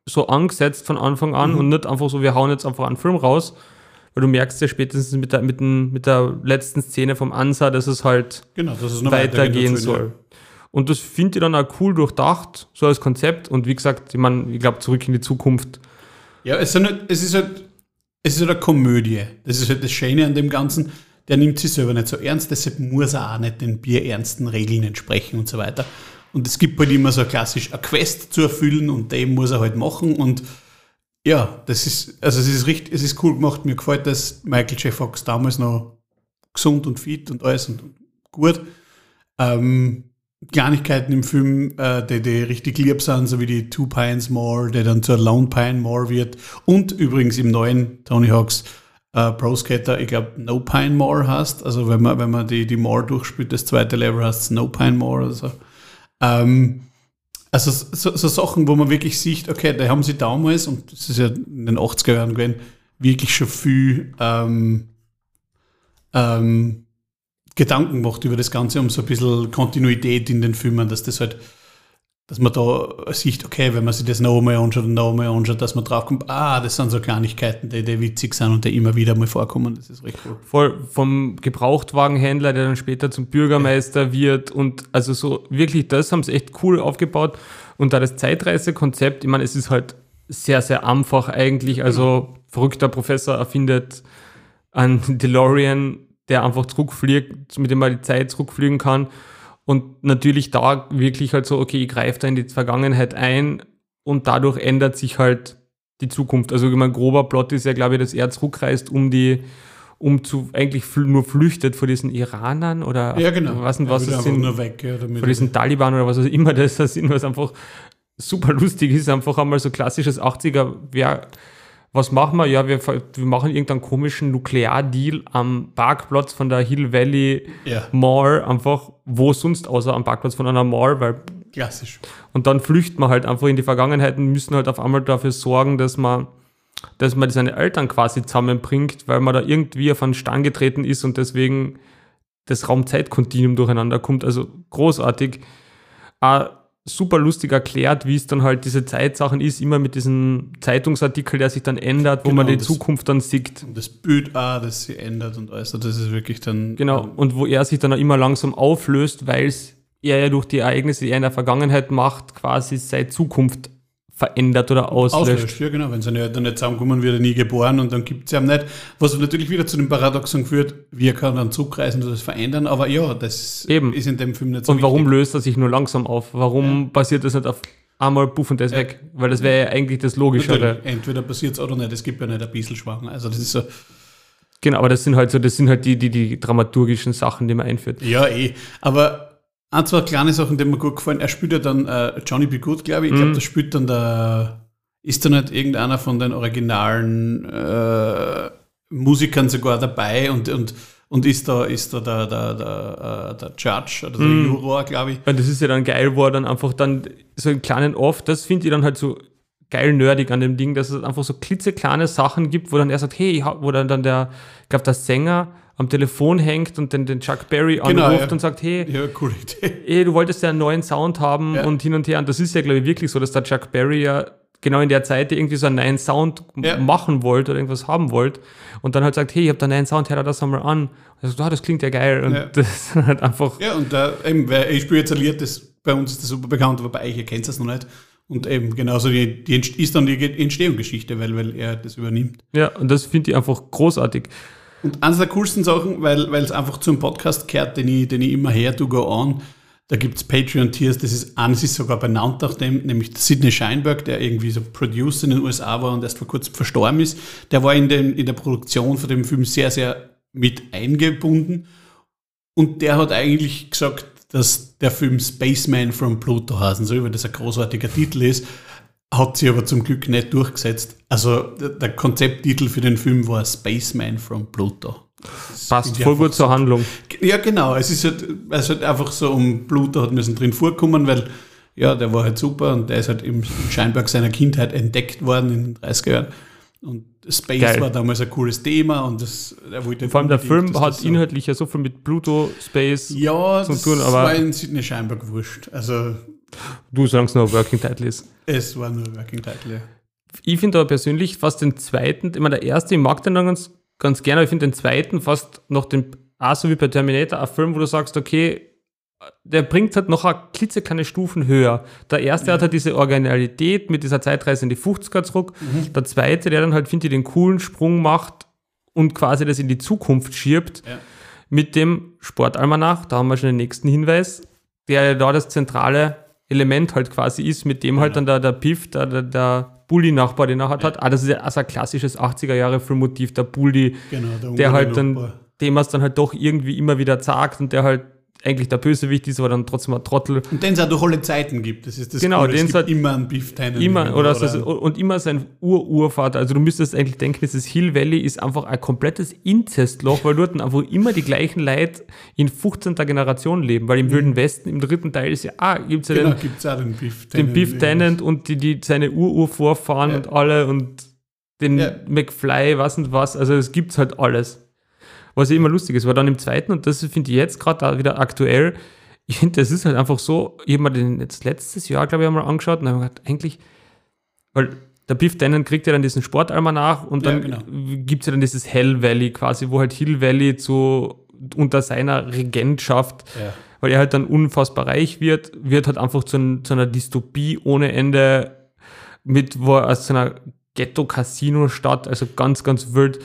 so angesetzt von Anfang an Mhm. und nicht einfach so, wir hauen jetzt einfach einen Film raus, weil du merkst ja spätestens mit der, mit, den, mit der letzten Szene vom Ansa, dass es halt Genau, dass es weitergehen dazu, soll. Und das finde ich dann auch cool durchdacht, so als Konzept. Und wie gesagt, ich meine, ich glaube, zurück in die Zukunft. Ja, es, sind halt, es ist halt, es ist halt eine Komödie. Das ist halt das Schöne an dem Ganzen. Der nimmt sich selber nicht so ernst, deshalb muss er auch nicht den bierernsten Regeln entsprechen und so weiter. Und es gibt halt immer so klassisch eine Quest zu erfüllen und den muss er halt machen. Und ja, das ist, also es ist richtig, es ist cool gemacht. Mir gefällt das Michael J. Fox damals noch gesund und fit und alles und gut. Ähm, Kleinigkeiten im Film, äh, die, die richtig lieb sind, so wie die Two Pines More, der dann zur Lone Pine More wird. Und übrigens im neuen Tony Hawks äh, Pro Skater, ich glaube, No Pine More heißt. Also wenn man, wenn man die, die More durchspielt, das zweite Level heißt No Pine More oder so. Ähm, also so, so Sachen, wo man wirklich sieht, okay, da haben sie damals, und das ist ja in den 80er Jahren gewesen, wirklich schon viel ähm, ähm, Gedanken gemacht über das Ganze, um so ein bisschen Kontinuität in den Filmen, dass das halt, dass man da sieht, okay, wenn man sich das noch einmal anschaut und noch einmal anschaut, dass man draufkommt, ah, das sind so Kleinigkeiten, die, die witzig sind und die immer wieder mal vorkommen. Das ist recht cool. Voll vom Gebrauchtwagenhändler, der dann später zum Bürgermeister wird. Und also so wirklich, das haben sie echt cool aufgebaut. Und da das Zeitreisekonzept, ich meine, es ist halt sehr, sehr einfach eigentlich. Also verrückter Professor erfindet einen *laughs* DeLorean, der einfach zurückfliegt, mit dem man die Zeit zurückfliegen kann. Und natürlich da wirklich halt so, okay, ich greife da in die Vergangenheit ein und dadurch ändert sich halt die Zukunft. Also mein grober Plot ist ja, glaube ich, dass er zurückreist, um die, um zu eigentlich nur flüchtet vor diesen Iranern oder Ja, genau. was will es einfach sind, nur weg, ja, vor diesen Taliban oder was auch immer das da sind, was einfach super lustig ist, einfach einmal so klassisches 80er, wer, was machen wir? Ja, wir, wir machen irgendeinen komischen Nukleardeal am Parkplatz von der Hill Valley ja, Mall, einfach wo sonst außer am Parkplatz von einer Mall, weil klassisch. und dann flüchten wir halt einfach in die Vergangenheit und müssen halt auf einmal dafür sorgen, dass man, dass man seine Eltern quasi zusammenbringt, weil man da irgendwie auf einen Stang getreten ist und deswegen das Raum-Zeit-Kontinuum durcheinander kommt. Also großartig. Auch super lustig erklärt, wie es dann halt diese Zeitsachen ist, immer mit diesem Zeitungsartikel, der sich dann ändert, wo Genau, man die das- Zukunft dann sieht. Und das Bild auch, das sie ändert und alles. Also das ist wirklich dann. Genau, und wo er sich dann auch immer langsam auflöst, weil es er ja durch die Ereignisse, die er in der Vergangenheit macht, quasi seine Zukunft verändert oder auslöscht. Auslöscht, ja genau. Wenn seine Eltern nicht zusammenkommen, wird er nie geboren und dann gibt es ihm nicht. Was natürlich wieder zu dem Paradoxon führt, wir können dann zurückreisen und das verändern, aber ja, das Eben. ist in dem Film nicht so Und warum wichtig. löst er sich nur langsam auf? Warum passiert das nicht auf einmal puff und der ist Ja. weg? Weil das wäre ja eigentlich das Logischere. Natürlich, entweder passiert es oder nicht, es gibt ja nicht ein bisschen schwanger. Also das ist so, Genau, aber das sind halt so, das sind halt die, die, die dramaturgischen Sachen, die man einführt. ja eh. Aber ein, zwei kleine Sachen, die mir gut gefallen. Er spielt ja dann äh, Johnny B. Good, glaube ich. Ich glaube, Mhm. das spielt dann der, ist da nicht irgendeiner von den originalen äh, Musikern sogar dabei und, und, und ist da, ist da der, der, der, äh, der Judge oder der Mhm. Juror, glaube ich. Weil das ist ja dann geil, wo er dann einfach dann so einen kleinen Off, das finde ich dann halt so geil nerdig an dem Ding, dass es einfach so klitzekleine Sachen gibt, wo dann er sagt, hey, wo dann, dann der, ich glaube, der Sänger am Telefon hängt und dann den Chuck Berry Genau, anruft ja. und sagt, hey, Ja, Idee. ey, du wolltest ja einen neuen Sound haben Ja. und hin und her. Und das ist ja, glaube ich, wirklich so, dass der Chuck Berry ja genau in der Zeit irgendwie so einen neuen Sound machen wollt oder irgendwas haben wollt und dann halt sagt, hey, ich habe da einen neuen Sound, hör das einmal an. Und so, ah, das klingt ja geil. Und Ja. *laughs* das ist halt einfach, Ja, und da eben, weil ich spiele jetzt Lied, das bei uns ist das super bekannt, aber bei euch, ihr kennt es noch nicht. Und eben genauso die, die ist dann die Entstehungsgeschichte, weil, weil er das übernimmt. ja, und das finde ich einfach großartig. Und eines der coolsten Sachen, weil es einfach zum Podcast gehört, den ich, den ich immer her to go on, da gibt es Patreon-Tiers, das ist eines ist sogar benannt nach dem, nämlich Sidney Scheinberg, der irgendwie so Producer in den USA war und erst vor kurzem verstorben ist. Der war in, dem, in der Produktion von dem Film sehr, sehr mit eingebunden. Und der hat eigentlich gesagt, dass der Film Spaceman from Pluto heißen soll, weil das ein großartiger Titel ist. Hat sich aber zum Glück nicht durchgesetzt. Also der, Konzepttitel für den Film war Spaceman from Pluto. Das Passt voll gut zur Handlung. ja, genau. Es ist halt, es halt einfach so um Pluto hat müssen drin vorkommen, weil ja, der war halt super und der ist halt im Scheinberg seiner Kindheit entdeckt worden in den 30er Jahren. Und Space Geil. war damals ein cooles Thema und das, er wollte Vor allem der Film hat das so- inhaltlich ja so viel mit Pluto, Space. ja, das tun, aber- war in Sidney Scheinberg wurscht. Also Du sagst nur Working Title ist. es war nur Working Title. Ja. Ich finde aber persönlich fast den zweiten, ich meine, der erste, ich mag den dann ganz, ganz gerne, aber ich finde den zweiten fast noch den, auch so wie bei Terminator, ein Film, wo du sagst, okay, der bringt halt noch eine klitzekleine Stufen höher. Der erste hat halt diese Originalität mit dieser Zeitreise in die 50er zurück. Der zweite, der dann halt, finde ich, den coolen Sprung macht und quasi das in die Zukunft schiebt Ja. mit dem Sportalmanach, da haben wir schon den nächsten Hinweis, der ja da das zentrale Element halt quasi ist, mit dem halt dann der, der Piff, der, der, der Bully-Nachbar, den er halt hat. Ah, das ist ja also ein klassisches 80er-Jahre-Filmmotiv, der Bully, Genau, der, der halt dann, dem man es dann halt doch irgendwie immer wieder sagt und der halt eigentlich der Bösewicht ist, aber dann trotzdem ein Trottel. Und den es auch durch alle Zeiten gibt. Das ist das Genau, Coole. den es es gibt immer einen Beef Tannen. Immer, oder, oder so, und immer sein Ur-Urvater. Also du müsstest eigentlich denken, dieses Hill Valley ist einfach ein komplettes Inzestloch, weil dort einfach immer die gleichen Leute in 15. Generation leben. Weil im Wilden Westen, im dritten Teil ist ja, ah, gibt's ja Mhm. Genau, den, gibt es auch den Beef den Biff Tennant und die, die seine Ur-Urvorfahren Ja. und alle und den Ja. McFly, was und was. Also es gibt's halt alles. Was ja immer lustig ist, war dann im zweiten, und das finde ich jetzt gerade da wieder aktuell, *laughs* ich finde, das ist halt einfach so, ich habe mir den jetzt letztes Jahr, glaube ich, einmal angeschaut und habe gedacht, eigentlich, weil der Biff Tannen kriegt ja dann diesen Sportalmanach und Ja, dann genau. gibt es ja dann dieses Hell Valley quasi, wo halt Hill Valley zu, unter seiner Regentschaft Ja. weil er halt dann unfassbar reich wird, wird halt einfach zu, zu einer Dystopie ohne Ende mit, wo er aus so einer Ghetto-Casino-Stadt, also ganz, ganz wild.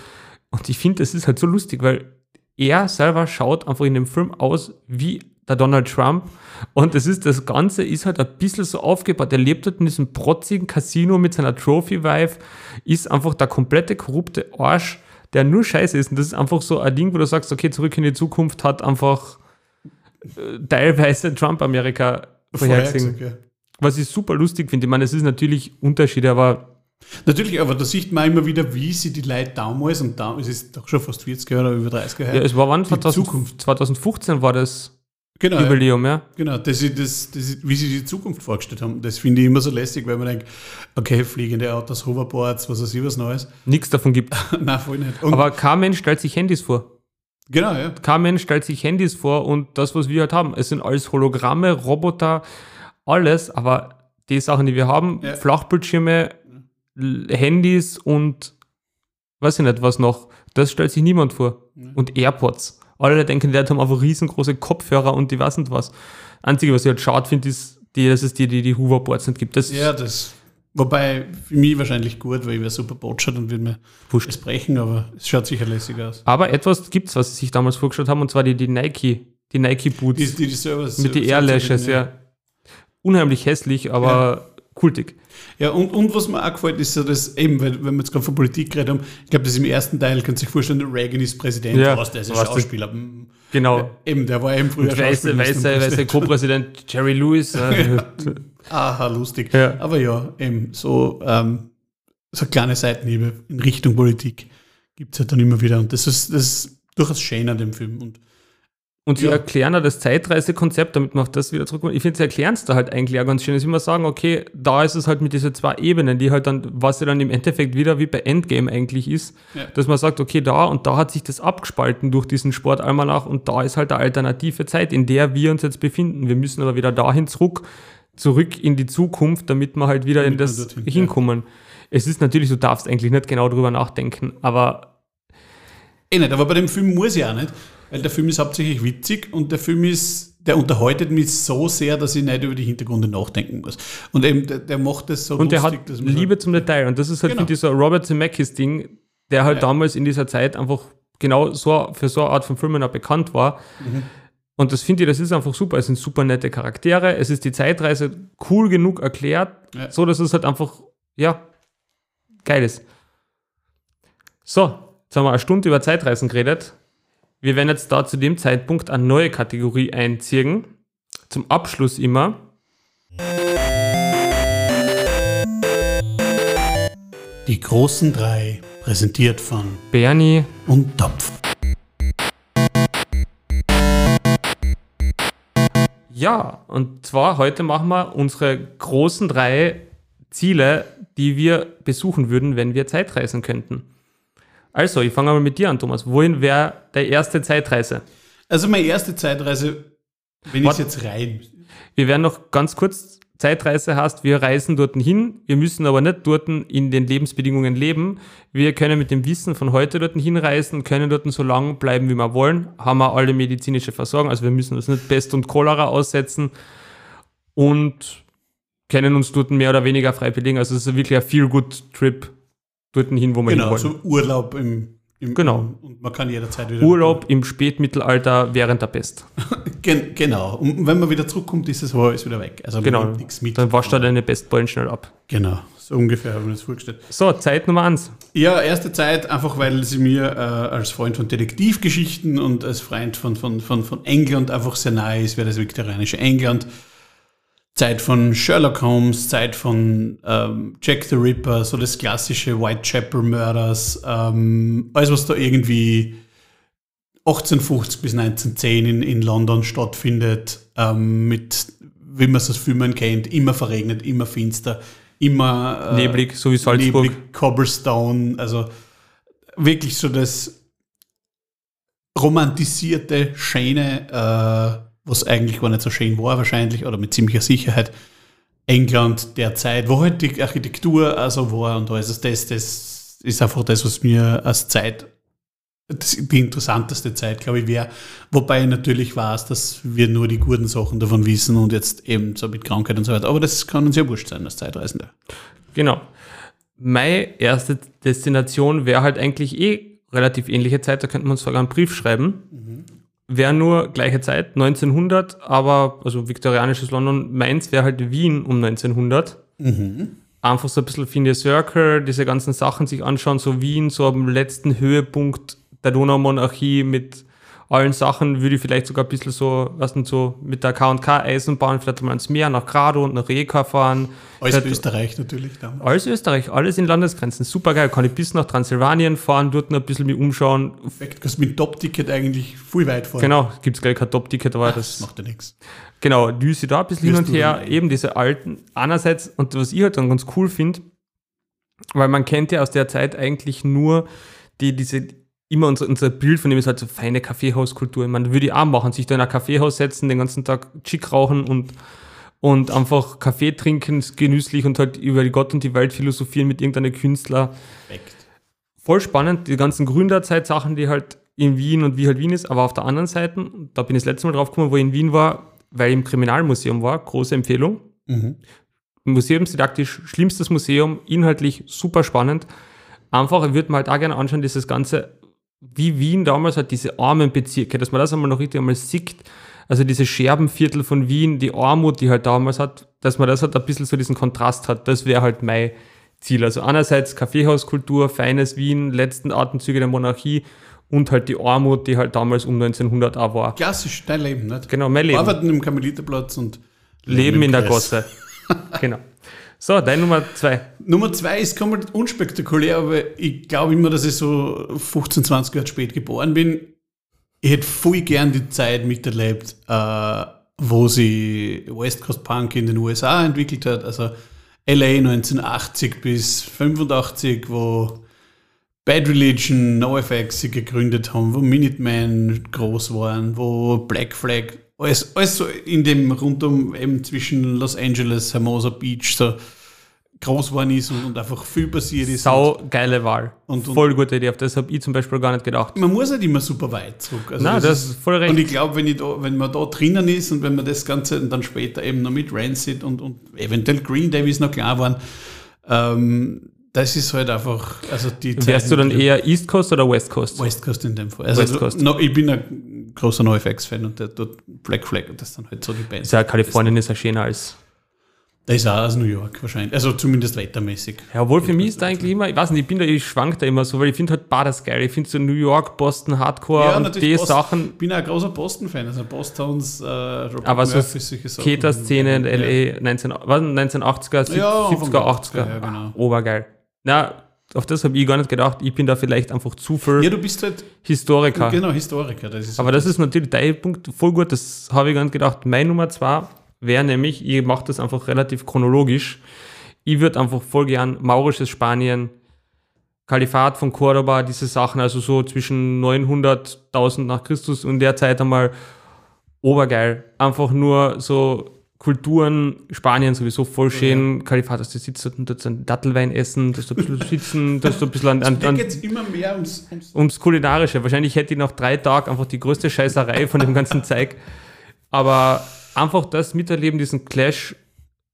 Und ich finde, das ist halt so lustig, weil er selber schaut einfach in dem Film aus wie der Donald Trump. Und das ist, das Ganze ist halt ein bisschen so aufgebaut. Er lebt halt in diesem protzigen Casino mit seiner Trophy-Wife, ist einfach der komplette korrupte Arsch, der nur scheiße ist. Und das ist einfach so ein Ding, wo du sagst, okay, zurück in die Zukunft hat einfach äh, teilweise Trump-Amerika vorhergesehen. Ja. Was ich super lustig finde. Ich meine, es ist natürlich Unterschiede, aber Natürlich, aber da sieht man immer wieder, wie sie die Leute damals, und da, es ist doch schon fast 40 Jahre oder über 30 Jahre ja, es war wann? Die 2000, Zukunft. 2015 war das genau, Jubiläum, ja. genau das, ist- das, das, wie sie die Zukunft vorgestellt haben. Das finde ich immer so lästig, weil man denkt, okay, fliegende Autos, Hoverboards, was weiß ich, was Neues. Nichts davon gibt. *laughs* Nein, voll nicht. Und, Aber kein Mensch stellt sich Handys vor. genau, ja. Kein Mensch stellt sich Handys vor und das, was wir halt haben, es sind alles Hologramme, Roboter, alles, aber die Sachen, die wir haben, Ja. Flachbildschirme, Handys und weiß ich nicht, was noch, das stellt sich niemand vor. Und AirPods. Alle denken, die Leute haben einfach riesengroße Kopfhörer und die weiß nicht was. Einzige, was ich halt schade finde, ist, die, dass es die, die, die Hoverboards nicht gibt. Das Ja, das, wobei für mich wahrscheinlich gut, weil ich wäre super Botschert und würde mir Wurscht. das brechen, aber es schaut sicher lässig aus. Aber etwas gibt es, was sie sich damals vorgestellt haben, und zwar die, die Nike, die Nike Boots. Die, die, die Servers, Mit die Airlashes, ja. Unheimlich hässlich, aber kultig. Ja, und, und was mir auch gefällt, ist so, dass eben, weil, wenn wir jetzt gerade von Politik geredet haben, ich glaube, das ist im ersten Teil, könnt ihr sich vorstellen, Reagan ist Präsident, Ja, was, der ist ein das- Schauspieler. Mm. Genau. Ja, eben, der war eben früher weiße, weiße, weiße Co-Präsident Jerry Lewis. Äh, *laughs* Aha, lustig. Ja. Aber ja, eben so, ähm, so kleine Seitenhiebe in Richtung Politik gibt es halt dann immer wieder. Und das ist, das ist durchaus schön an dem Film. Und und sie Ja. erklären ja das Zeitreisekonzept, damit man auf das wieder zurückkommt. Ich finde, sie erklären es da halt eigentlich auch ganz schön. Sie immer sagen, okay, da ist es halt mit diesen zwei Ebenen, die halt dann, was ja dann im Endeffekt wieder wie bei Endgame eigentlich ist, Ja. dass man sagt, okay, da und da hat sich das abgespalten durch diesen Sportalmanach und da ist halt eine alternative Zeit, in der wir uns jetzt befinden. Wir müssen aber wieder dahin zurück, zurück in die Zukunft, damit wir halt wieder in Damit wir das dorthin, ja. hinkommen. Es ist natürlich, du darfst eigentlich nicht genau drüber nachdenken, aber Eh nicht, aber bei dem Film muss ich auch nicht, weil der Film ist hauptsächlich witzig und der Film ist, der unterhaltet mich so sehr, dass ich nicht über die Hintergründe nachdenken muss. Und eben, der, der macht das so und der lustig, hat dass man Liebe zum Detail. Und das ist halt, Genau. finde ich, so ein Robert Zemeckis Ding, der halt Ja. damals in dieser Zeit einfach genau so für so eine Art von Filmen auch bekannt war. Mhm. Und das finde ich, das ist einfach super. Es sind super nette Charaktere. Es ist die Zeitreise cool genug erklärt, Ja. so dass es halt einfach, ja, geil ist. So, jetzt haben wir eine Stunde über Zeitreisen geredet. Wir werden jetzt da zu dem Zeitpunkt eine neue Kategorie einziehen. Zum Abschluss immer. Die großen drei, präsentiert von Bernie, und Topf. Ja, und zwar heute machen wir unsere großen drei Ziele, die wir besuchen würden, wenn wir Zeitreisen könnten. Also, ich fange mal mit dir an, Thomas. Wohin wäre der erste Zeitreise? Also meine erste Zeitreise, wenn ich jetzt rein. Wir werden noch ganz kurz, Zeitreise heißt, wir reisen dort hin, wir müssen aber nicht dort in den Lebensbedingungen leben. Wir können mit dem Wissen von heute dort hinreisen, können dort so lange bleiben, wie wir wollen, haben wir alle medizinische Versorgung, also wir müssen uns nicht Pest und Cholera aussetzen und können uns dort mehr oder weniger frei bewegen. Also es ist wirklich ein Feel-Good-Trip dort hin, wo wir Genau, hin wollen. so Urlaub im, im Genau. Und man kann jederzeit wieder. Urlaub im Spätmittelalter während der Pest. *laughs* Gen genau. Und wenn man wieder zurückkommt, ist es alles wieder weg. Also man Genau. nichts mit. Dann wascht er deine Pestballen schnell ab. Genau, so ungefähr habe ich mir das vorgestellt. So, Zeit Nummer eins. Ja, erste Zeit, einfach weil sie mir äh, als Freund von Detektivgeschichten und als Freund von, von, von, von England einfach sehr nahe ist, wäre das viktorianische England. Zeit von Sherlock Holmes, Zeit von ähm, Jack the Ripper, so das klassische Whitechapel Murders, ähm, alles was da irgendwie 1850 bis 1910 in, in London stattfindet, ähm, mit, wie man es aus Filmen kennt, immer verregnet, immer finster, immer äh, Neblig, so wie Salzburg. Neblig, Cobblestone, also wirklich so das romantisierte, schöne, äh, was eigentlich gar nicht so schön war wahrscheinlich, oder mit ziemlicher Sicherheit, England der Zeit, wo halt die Architektur also war und alles das, das ist einfach das, was mir als Zeit, das, die interessanteste Zeit, glaube ich, wäre. Wobei ich natürlich weiß, dass wir nur die guten Sachen davon wissen und jetzt eben so mit Krankheit und so weiter. Aber das kann uns ja wurscht sein als Zeitreisender. Genau. Meine erste Destination wäre halt eigentlich eh relativ ähnliche Zeit, da könnten wir uns sogar einen Brief schreiben. Wäre nur gleiche Zeit, 1900, aber, also viktorianisches London, meins wäre halt Wien um 1900. Einfach so ein bisschen Phineas Circle, diese ganzen Sachen sich anschauen, so Wien, so am letzten Höhepunkt der Donaumonarchie mit allen Sachen, würde ich vielleicht sogar ein bisschen so, was denn so, mit der K&K-Eisenbahn vielleicht mal ans Meer, nach Grado und nach Rijeka fahren. Alles Vielleicht- Österreich natürlich damals. alles Österreich, alles in Landesgrenzen. Super geil. Kann ich bis nach Transsilvanien fahren, dort noch ein bisschen mich umschauen. Perfekt, kannst mit Top-Ticket eigentlich viel weit fahren. Genau, gibt es gleich kein Top-Ticket, aber Das das. macht ja nichts. Genau, düse da ein bisschen hin und her. ein. Eben diese alten. Einerseits, und was ich halt dann ganz cool finde, weil man kennt ja aus der Zeit eigentlich nur die, diese, immer unser, unser Bild von dem ist halt so feine Kaffeehauskultur. Man würde ich auch machen, sich da in ein Kaffeehaus setzen, den ganzen Tag Chick rauchen und, und einfach Kaffee trinken, genüsslich und halt über die Gott und die Welt philosophieren mit irgendeinem Künstler. Perfekt. voll spannend, die ganzen Gründerzeit-Sachen, die halt in Wien und wie halt Wien ist, aber auf der anderen Seite, da bin ich das letzte Mal drauf gekommen, wo ich in Wien war, weil ich im Kriminalmuseum war, große Empfehlung. Mhm. Museumsdidaktisch, schlimmstes Museum, inhaltlich super spannend. Einfach, ich würde mir halt auch gerne anschauen, dieses Ganze, wie Wien damals hat, diese armen Bezirke, dass man das einmal noch richtig einmal sieht, also diese Scherbenviertel von Wien, die Armut, die halt damals hat, dass man das halt ein bisschen so diesen Kontrast hat, das wäre halt mein Ziel. Also einerseits Kaffeehauskultur, feines Wien, letzten Atemzüge der Monarchie und halt die Armut, die halt damals um 1900 auch war. Klassisch, dein Leben, nicht? Genau, mein Leben. Arbeiten im Karmeliterplatz und Leben im in der Kreis. Gosse. *laughs* genau. So, dein Nummer zwei. Nummer zwei ist komplett unspektakulär, aber ich glaube immer, dass ich so 15, 20 Jahre spät geboren bin. Ich hätte voll gern die Zeit miterlebt, äh, wo sie West Coast Punk in den USA entwickelt hat. Also LA 1980 bis 85, wo Bad Religion, NoFX sie gegründet haben, wo Minutemen groß waren, wo Black Flag alles, alles so in dem rundum eben zwischen Los Angeles, Hermosa Beach so groß geworden ist und, und einfach viel passiert ist. Sau geile Wahl. Und- und- voll gute Idee. Auf das habe ich zum Beispiel gar nicht gedacht. man muss nicht immer super weit zurück. Also Nein, das ist voll recht. Und ich glaube, wenn, ich da, wenn man da drinnen ist und wenn man das Ganze dann später eben noch mit Rancid und, und eventuell Green Day, wie es noch klar waren, ähm, das ist halt einfach, also die Wärst du dann Zeiten- eher East Coast oder West Coast? West Coast in dem Fall. Also West Coast. No, ich bin ein großer NoFX-Fan und der dort Black Flag und das ist dann halt so die Band. Ist ja, Kalifornien ist ja schöner als. Der ist auch aus New York wahrscheinlich. Also zumindest wettermäßig. Ja, obwohl für mich ist da eigentlich immer, ich weiß nicht, ich bin da, ich schwank da immer so, weil ich finde halt beides geil. Ich finde so New York, Boston, Hardcore und die Boston- Sachen, Ich bin auch ein großer Boston-Fan, also Boston's, äh, Robert aber so Murphy, solche Sachen. Skater-Szene in Ja. LA 19, was, 1980er, sieb- Ja, Anfang 70er, der 80er. ja, genau. Obergeil. Na, auf das habe ich gar nicht gedacht. Ich bin da vielleicht einfach zu viel Ja, du bist halt, Historiker. genau, Historiker. Das Aber das ist natürlich dein Punkt voll gut, das habe ich gar nicht gedacht. Meine Nummer zwei wäre nämlich, ich mache das einfach relativ chronologisch. Ich würde einfach voll gern maurisches Spanien, Kalifat von Cordoba, diese Sachen, also so zwischen 900, 1000 nach Christus und der Zeit einmal obergeil. Einfach nur so Kulturen, Spanien sowieso voll schön. Kalifat, dass du sitzt und dort so einen Dattelwein essen, dass du ein bisschen sitzen, dass du ein bisschen an, an, Mir an geht es immer mehr ums, ums ums Kulinarische. Wahrscheinlich hätte ich nach drei Tagen einfach die größte Scheißerei von dem ganzen *laughs* Zeug. Aber einfach das miterleben, diesen Clash,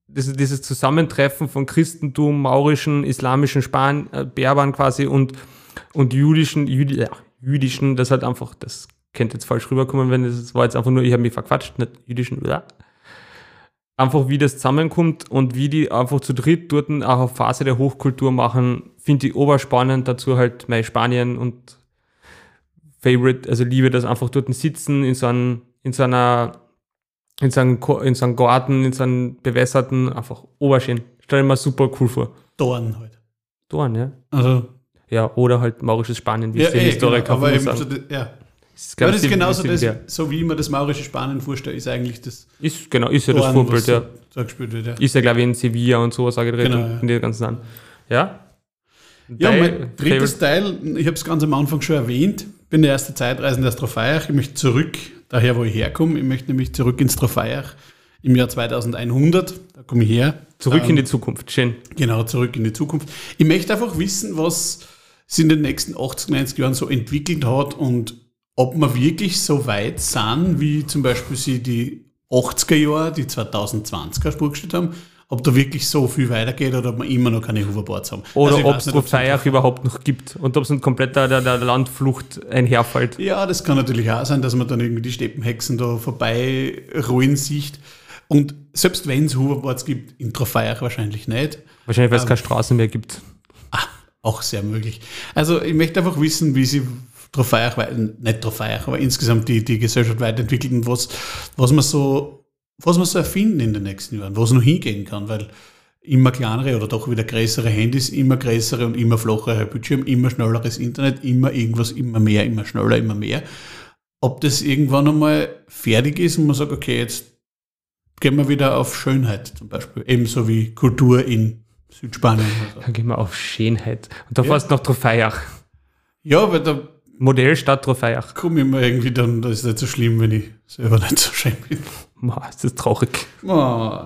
dieses, dieses Zusammentreffen von Christentum, maurischen, islamischen Span äh, Berbern quasi und, und jüdischen, Jüdi, ja, jüdischen, das halt einfach, das könnte jetzt falsch rüberkommen, wenn es war jetzt einfach nur, ich habe mich verquatscht, nicht jüdischen, ja. Einfach wie das zusammenkommt und wie die einfach zu dritt dort auch eine Phase der Hochkultur machen, finde ich oberspannend. Dazu halt mein Spanien und Favorite, also liebe das einfach dort sitzen in so, einem, in so einer, in so einem, in so einem Garten, in so einem bewässerten, einfach oberschön. Stell dir mal super cool vor. Dorn halt. Dorn, ja. Also, Ja, oder halt maurisches Spanien, wie ja, es der eh, Historiker genau, aber eben sagen. so, ja. Das ist, Ja, das ist genauso das, so wie mir das maurische Spanien vorstelle, ist eigentlich das Ist, genau, ist ja das Dorn, Vorbild, was ja. so, gespielt wird. Ja. Ist ja, glaube ich, in Sevilla und so, sage ich Genau, ja. in die ganzen Sachen. Ja? Ja, Dein mein drittes Teil, ich habe es ganz am Anfang schon erwähnt, bin der erste Zeitreisende aus Trofeiach. Ich möchte zurück, daher wo ich herkomme, ich möchte nämlich zurück ins Trofeiach im Jahr 2100, da komme ich her. Zurück Ähm, in die Zukunft, schön. Genau, zurück in die Zukunft. Ich möchte einfach wissen, was sich in den nächsten 80, 90 Jahren so entwickelt hat und ob wir wirklich so weit sind, wie zum Beispiel sie die 80er Jahre, die 2020er vorgestellt haben, ob da wirklich so viel weitergeht oder ob wir immer noch keine Hoverboards haben. Oder Also ob es Trofeiach überhaupt noch gibt und ob es ein kompletter der, der Landflucht einherfällt. Ja, das kann natürlich auch sein, dass man dann irgendwie die Steppenhexen da vorbei rollen sieht. Und selbst wenn es Hoverboards gibt, in Trofeiach wahrscheinlich nicht. Wahrscheinlich, Ähm. weil es keine Straßen mehr gibt. Auch sehr möglich. Also ich möchte einfach wissen, wie sie Trofeiach, wei- nicht Trofeiach, aber insgesamt die, die Gesellschaft weiterentwickelt und was, was man so, was man so erfinden in den nächsten Jahren, wo es noch hingehen kann, weil immer kleinere oder doch wieder größere Handys, immer größere und immer flachere Bildschirm, immer schnelleres Internet, immer irgendwas, immer mehr, immer schneller, immer mehr. Ob das irgendwann einmal fertig ist und man sagt, okay, jetzt gehen wir wieder auf Schönheit zum Beispiel, ebenso wie Kultur in Südspanien. so. Dann gehen wir auf Schönheit. Und da Ja. fährst du nach Trofeiach. Ja, weil da Modellstadt Trofeiach. komme ich mir irgendwie dann, das ist nicht so schlimm, wenn ich selber nicht so schön bin. Boah, ist das traurig. Oh,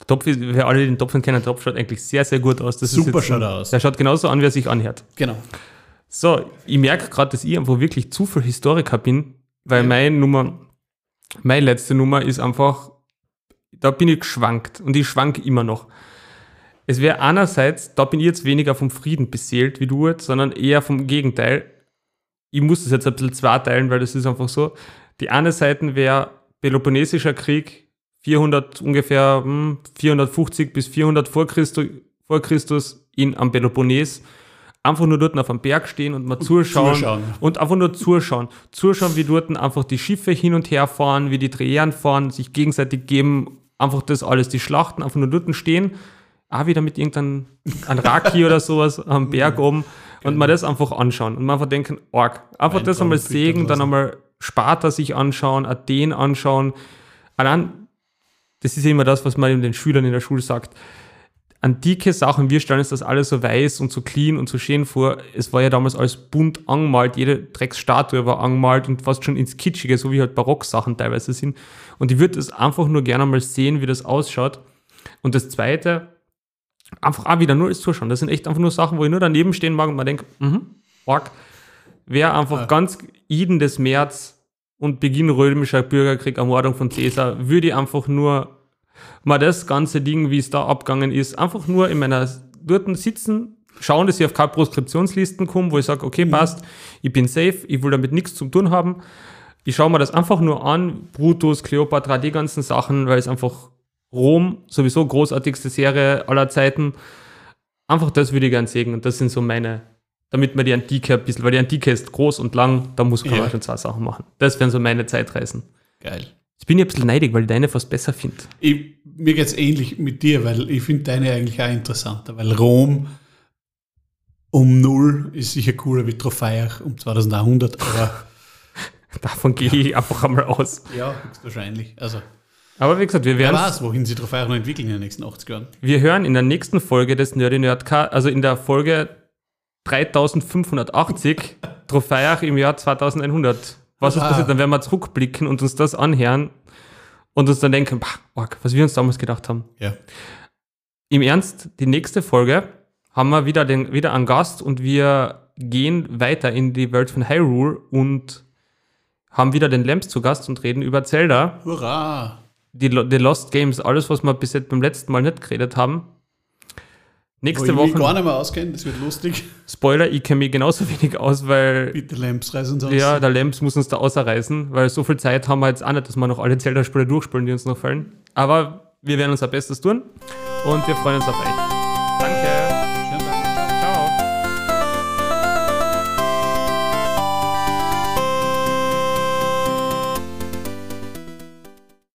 Der Topf, ist, wer alle den Topf kennen, der Topf schaut eigentlich sehr, sehr gut aus. Das super schaut er aus. Der schaut genauso an, wie er sich anhört. Genau. So, ich merke gerade, dass ich einfach wirklich zu viel Historiker bin, weil meine Nummer, meine letzte Nummer ist einfach, da bin ich geschwankt und ich schwank immer noch. Es wäre einerseits, da bin ich jetzt weniger vom Frieden beseelt wie du jetzt, sondern eher vom Gegenteil. Ich muss das jetzt ein bisschen zweiteilen, weil das ist einfach so. Die eine Seite wäre Peloponnesischer Krieg, 400 ungefähr hm, 450 bis 400 vor Christus, vor Christus in am Peloponnes. Einfach nur dort auf einem Berg stehen und mal zuschauen, zuschauen. und einfach nur zuschauen. Zuschauen, wie dort einfach die Schiffe hin und her fahren, wie die Dreherren fahren, sich gegenseitig geben, einfach das alles, die Schlachten, einfach nur dort stehen, auch wieder mit irgendeinem ein Raki oder sowas am Berg oben und mal das einfach anschauen und man einfach denken, arg. Einfach das Weintraum einmal sehen, dann einmal Sparta sich anschauen, Athen anschauen. Allein, das ist immer das, was man den Schülern in der Schule sagt, antike Sachen, wir stellen uns das alles so weiß und so clean und so schön vor. Es war ja damals alles bunt angemalt, jede Drecksstatue war angemalt und fast schon ins Kitschige, so wie halt Barocksachen teilweise sind. Und ich würde es einfach nur gerne mal sehen, wie das ausschaut. Und das Zweite, einfach auch wieder nur als Zuschauen. Das sind echt einfach nur Sachen, wo ich nur daneben stehen mag und man denkt, mhm, arg. Wäre einfach Ja. ganz Iden des März und Beginn römischer Bürgerkrieg, Ermordung von Caesar, würde ich einfach nur mal das ganze Ding, wie es da abgegangen ist, einfach nur in meiner dort sitzen, schauen, dass ich auf keine Proskriptionslisten komme, wo ich sage, okay, passt, ich bin safe, ich will damit nichts zu tun haben. Ich schaue mir das einfach nur an, Brutus, Kleopatra, die ganzen Sachen, weil es einfach Rom, sowieso großartigste Serie aller Zeiten, einfach das würde ich gern sehen und das sind so meine, damit man die Antike ein bisschen, weil die Antike ist groß und lang, da muss man Ja. schon zwei Sachen machen. Das wären so meine Zeitreisen. Geil. Jetzt bin ich ein bisschen neidig, weil ich deine fast besser finde. Mir geht es ähnlich mit dir, weil ich finde deine eigentlich auch interessanter, weil Rom um null ist sicher cooler wie Trophiach um 2100, aber *laughs* Davon gehe ich einfach einmal aus. ja, höchstwahrscheinlich. Also, Aber wie gesagt, wir wer werden weiß, wohin sie Trophiach noch entwickeln in den nächsten 80 Jahren. Wir hören in der nächsten Folge des Nerdy Nerdcast, also in der Folge 3580, Trophäach *laughs* im Jahr 2100. Was ist Ah. passiert? Dann werden wir zurückblicken und uns das anhören und uns dann denken, "Bah, was wir uns damals gedacht haben. Ja. Im Ernst, die nächste Folge haben wir wieder, den, wieder einen Gast und wir gehen weiter in die Welt von Hyrule und haben wieder den Lamps zu Gast und reden über Zelda Hurra! Die, die Lost Games, alles, was wir bis jetzt beim letzten Mal nicht geredet haben. Wo Nächste ich mich Woche, gar nicht mehr auskenne, das wird lustig. Spoiler, ich kenne mich genauso *laughs* wenig aus, weil Bitte Lamps reißen uns aus. ja, der Lamps muss uns da außerreißen, weil so viel Zeit haben wir jetzt auch nicht, dass wir noch alle Zelda-Spiele durchspielen, die uns noch fallen. Aber wir werden unser Bestes tun und wir freuen uns auf euch.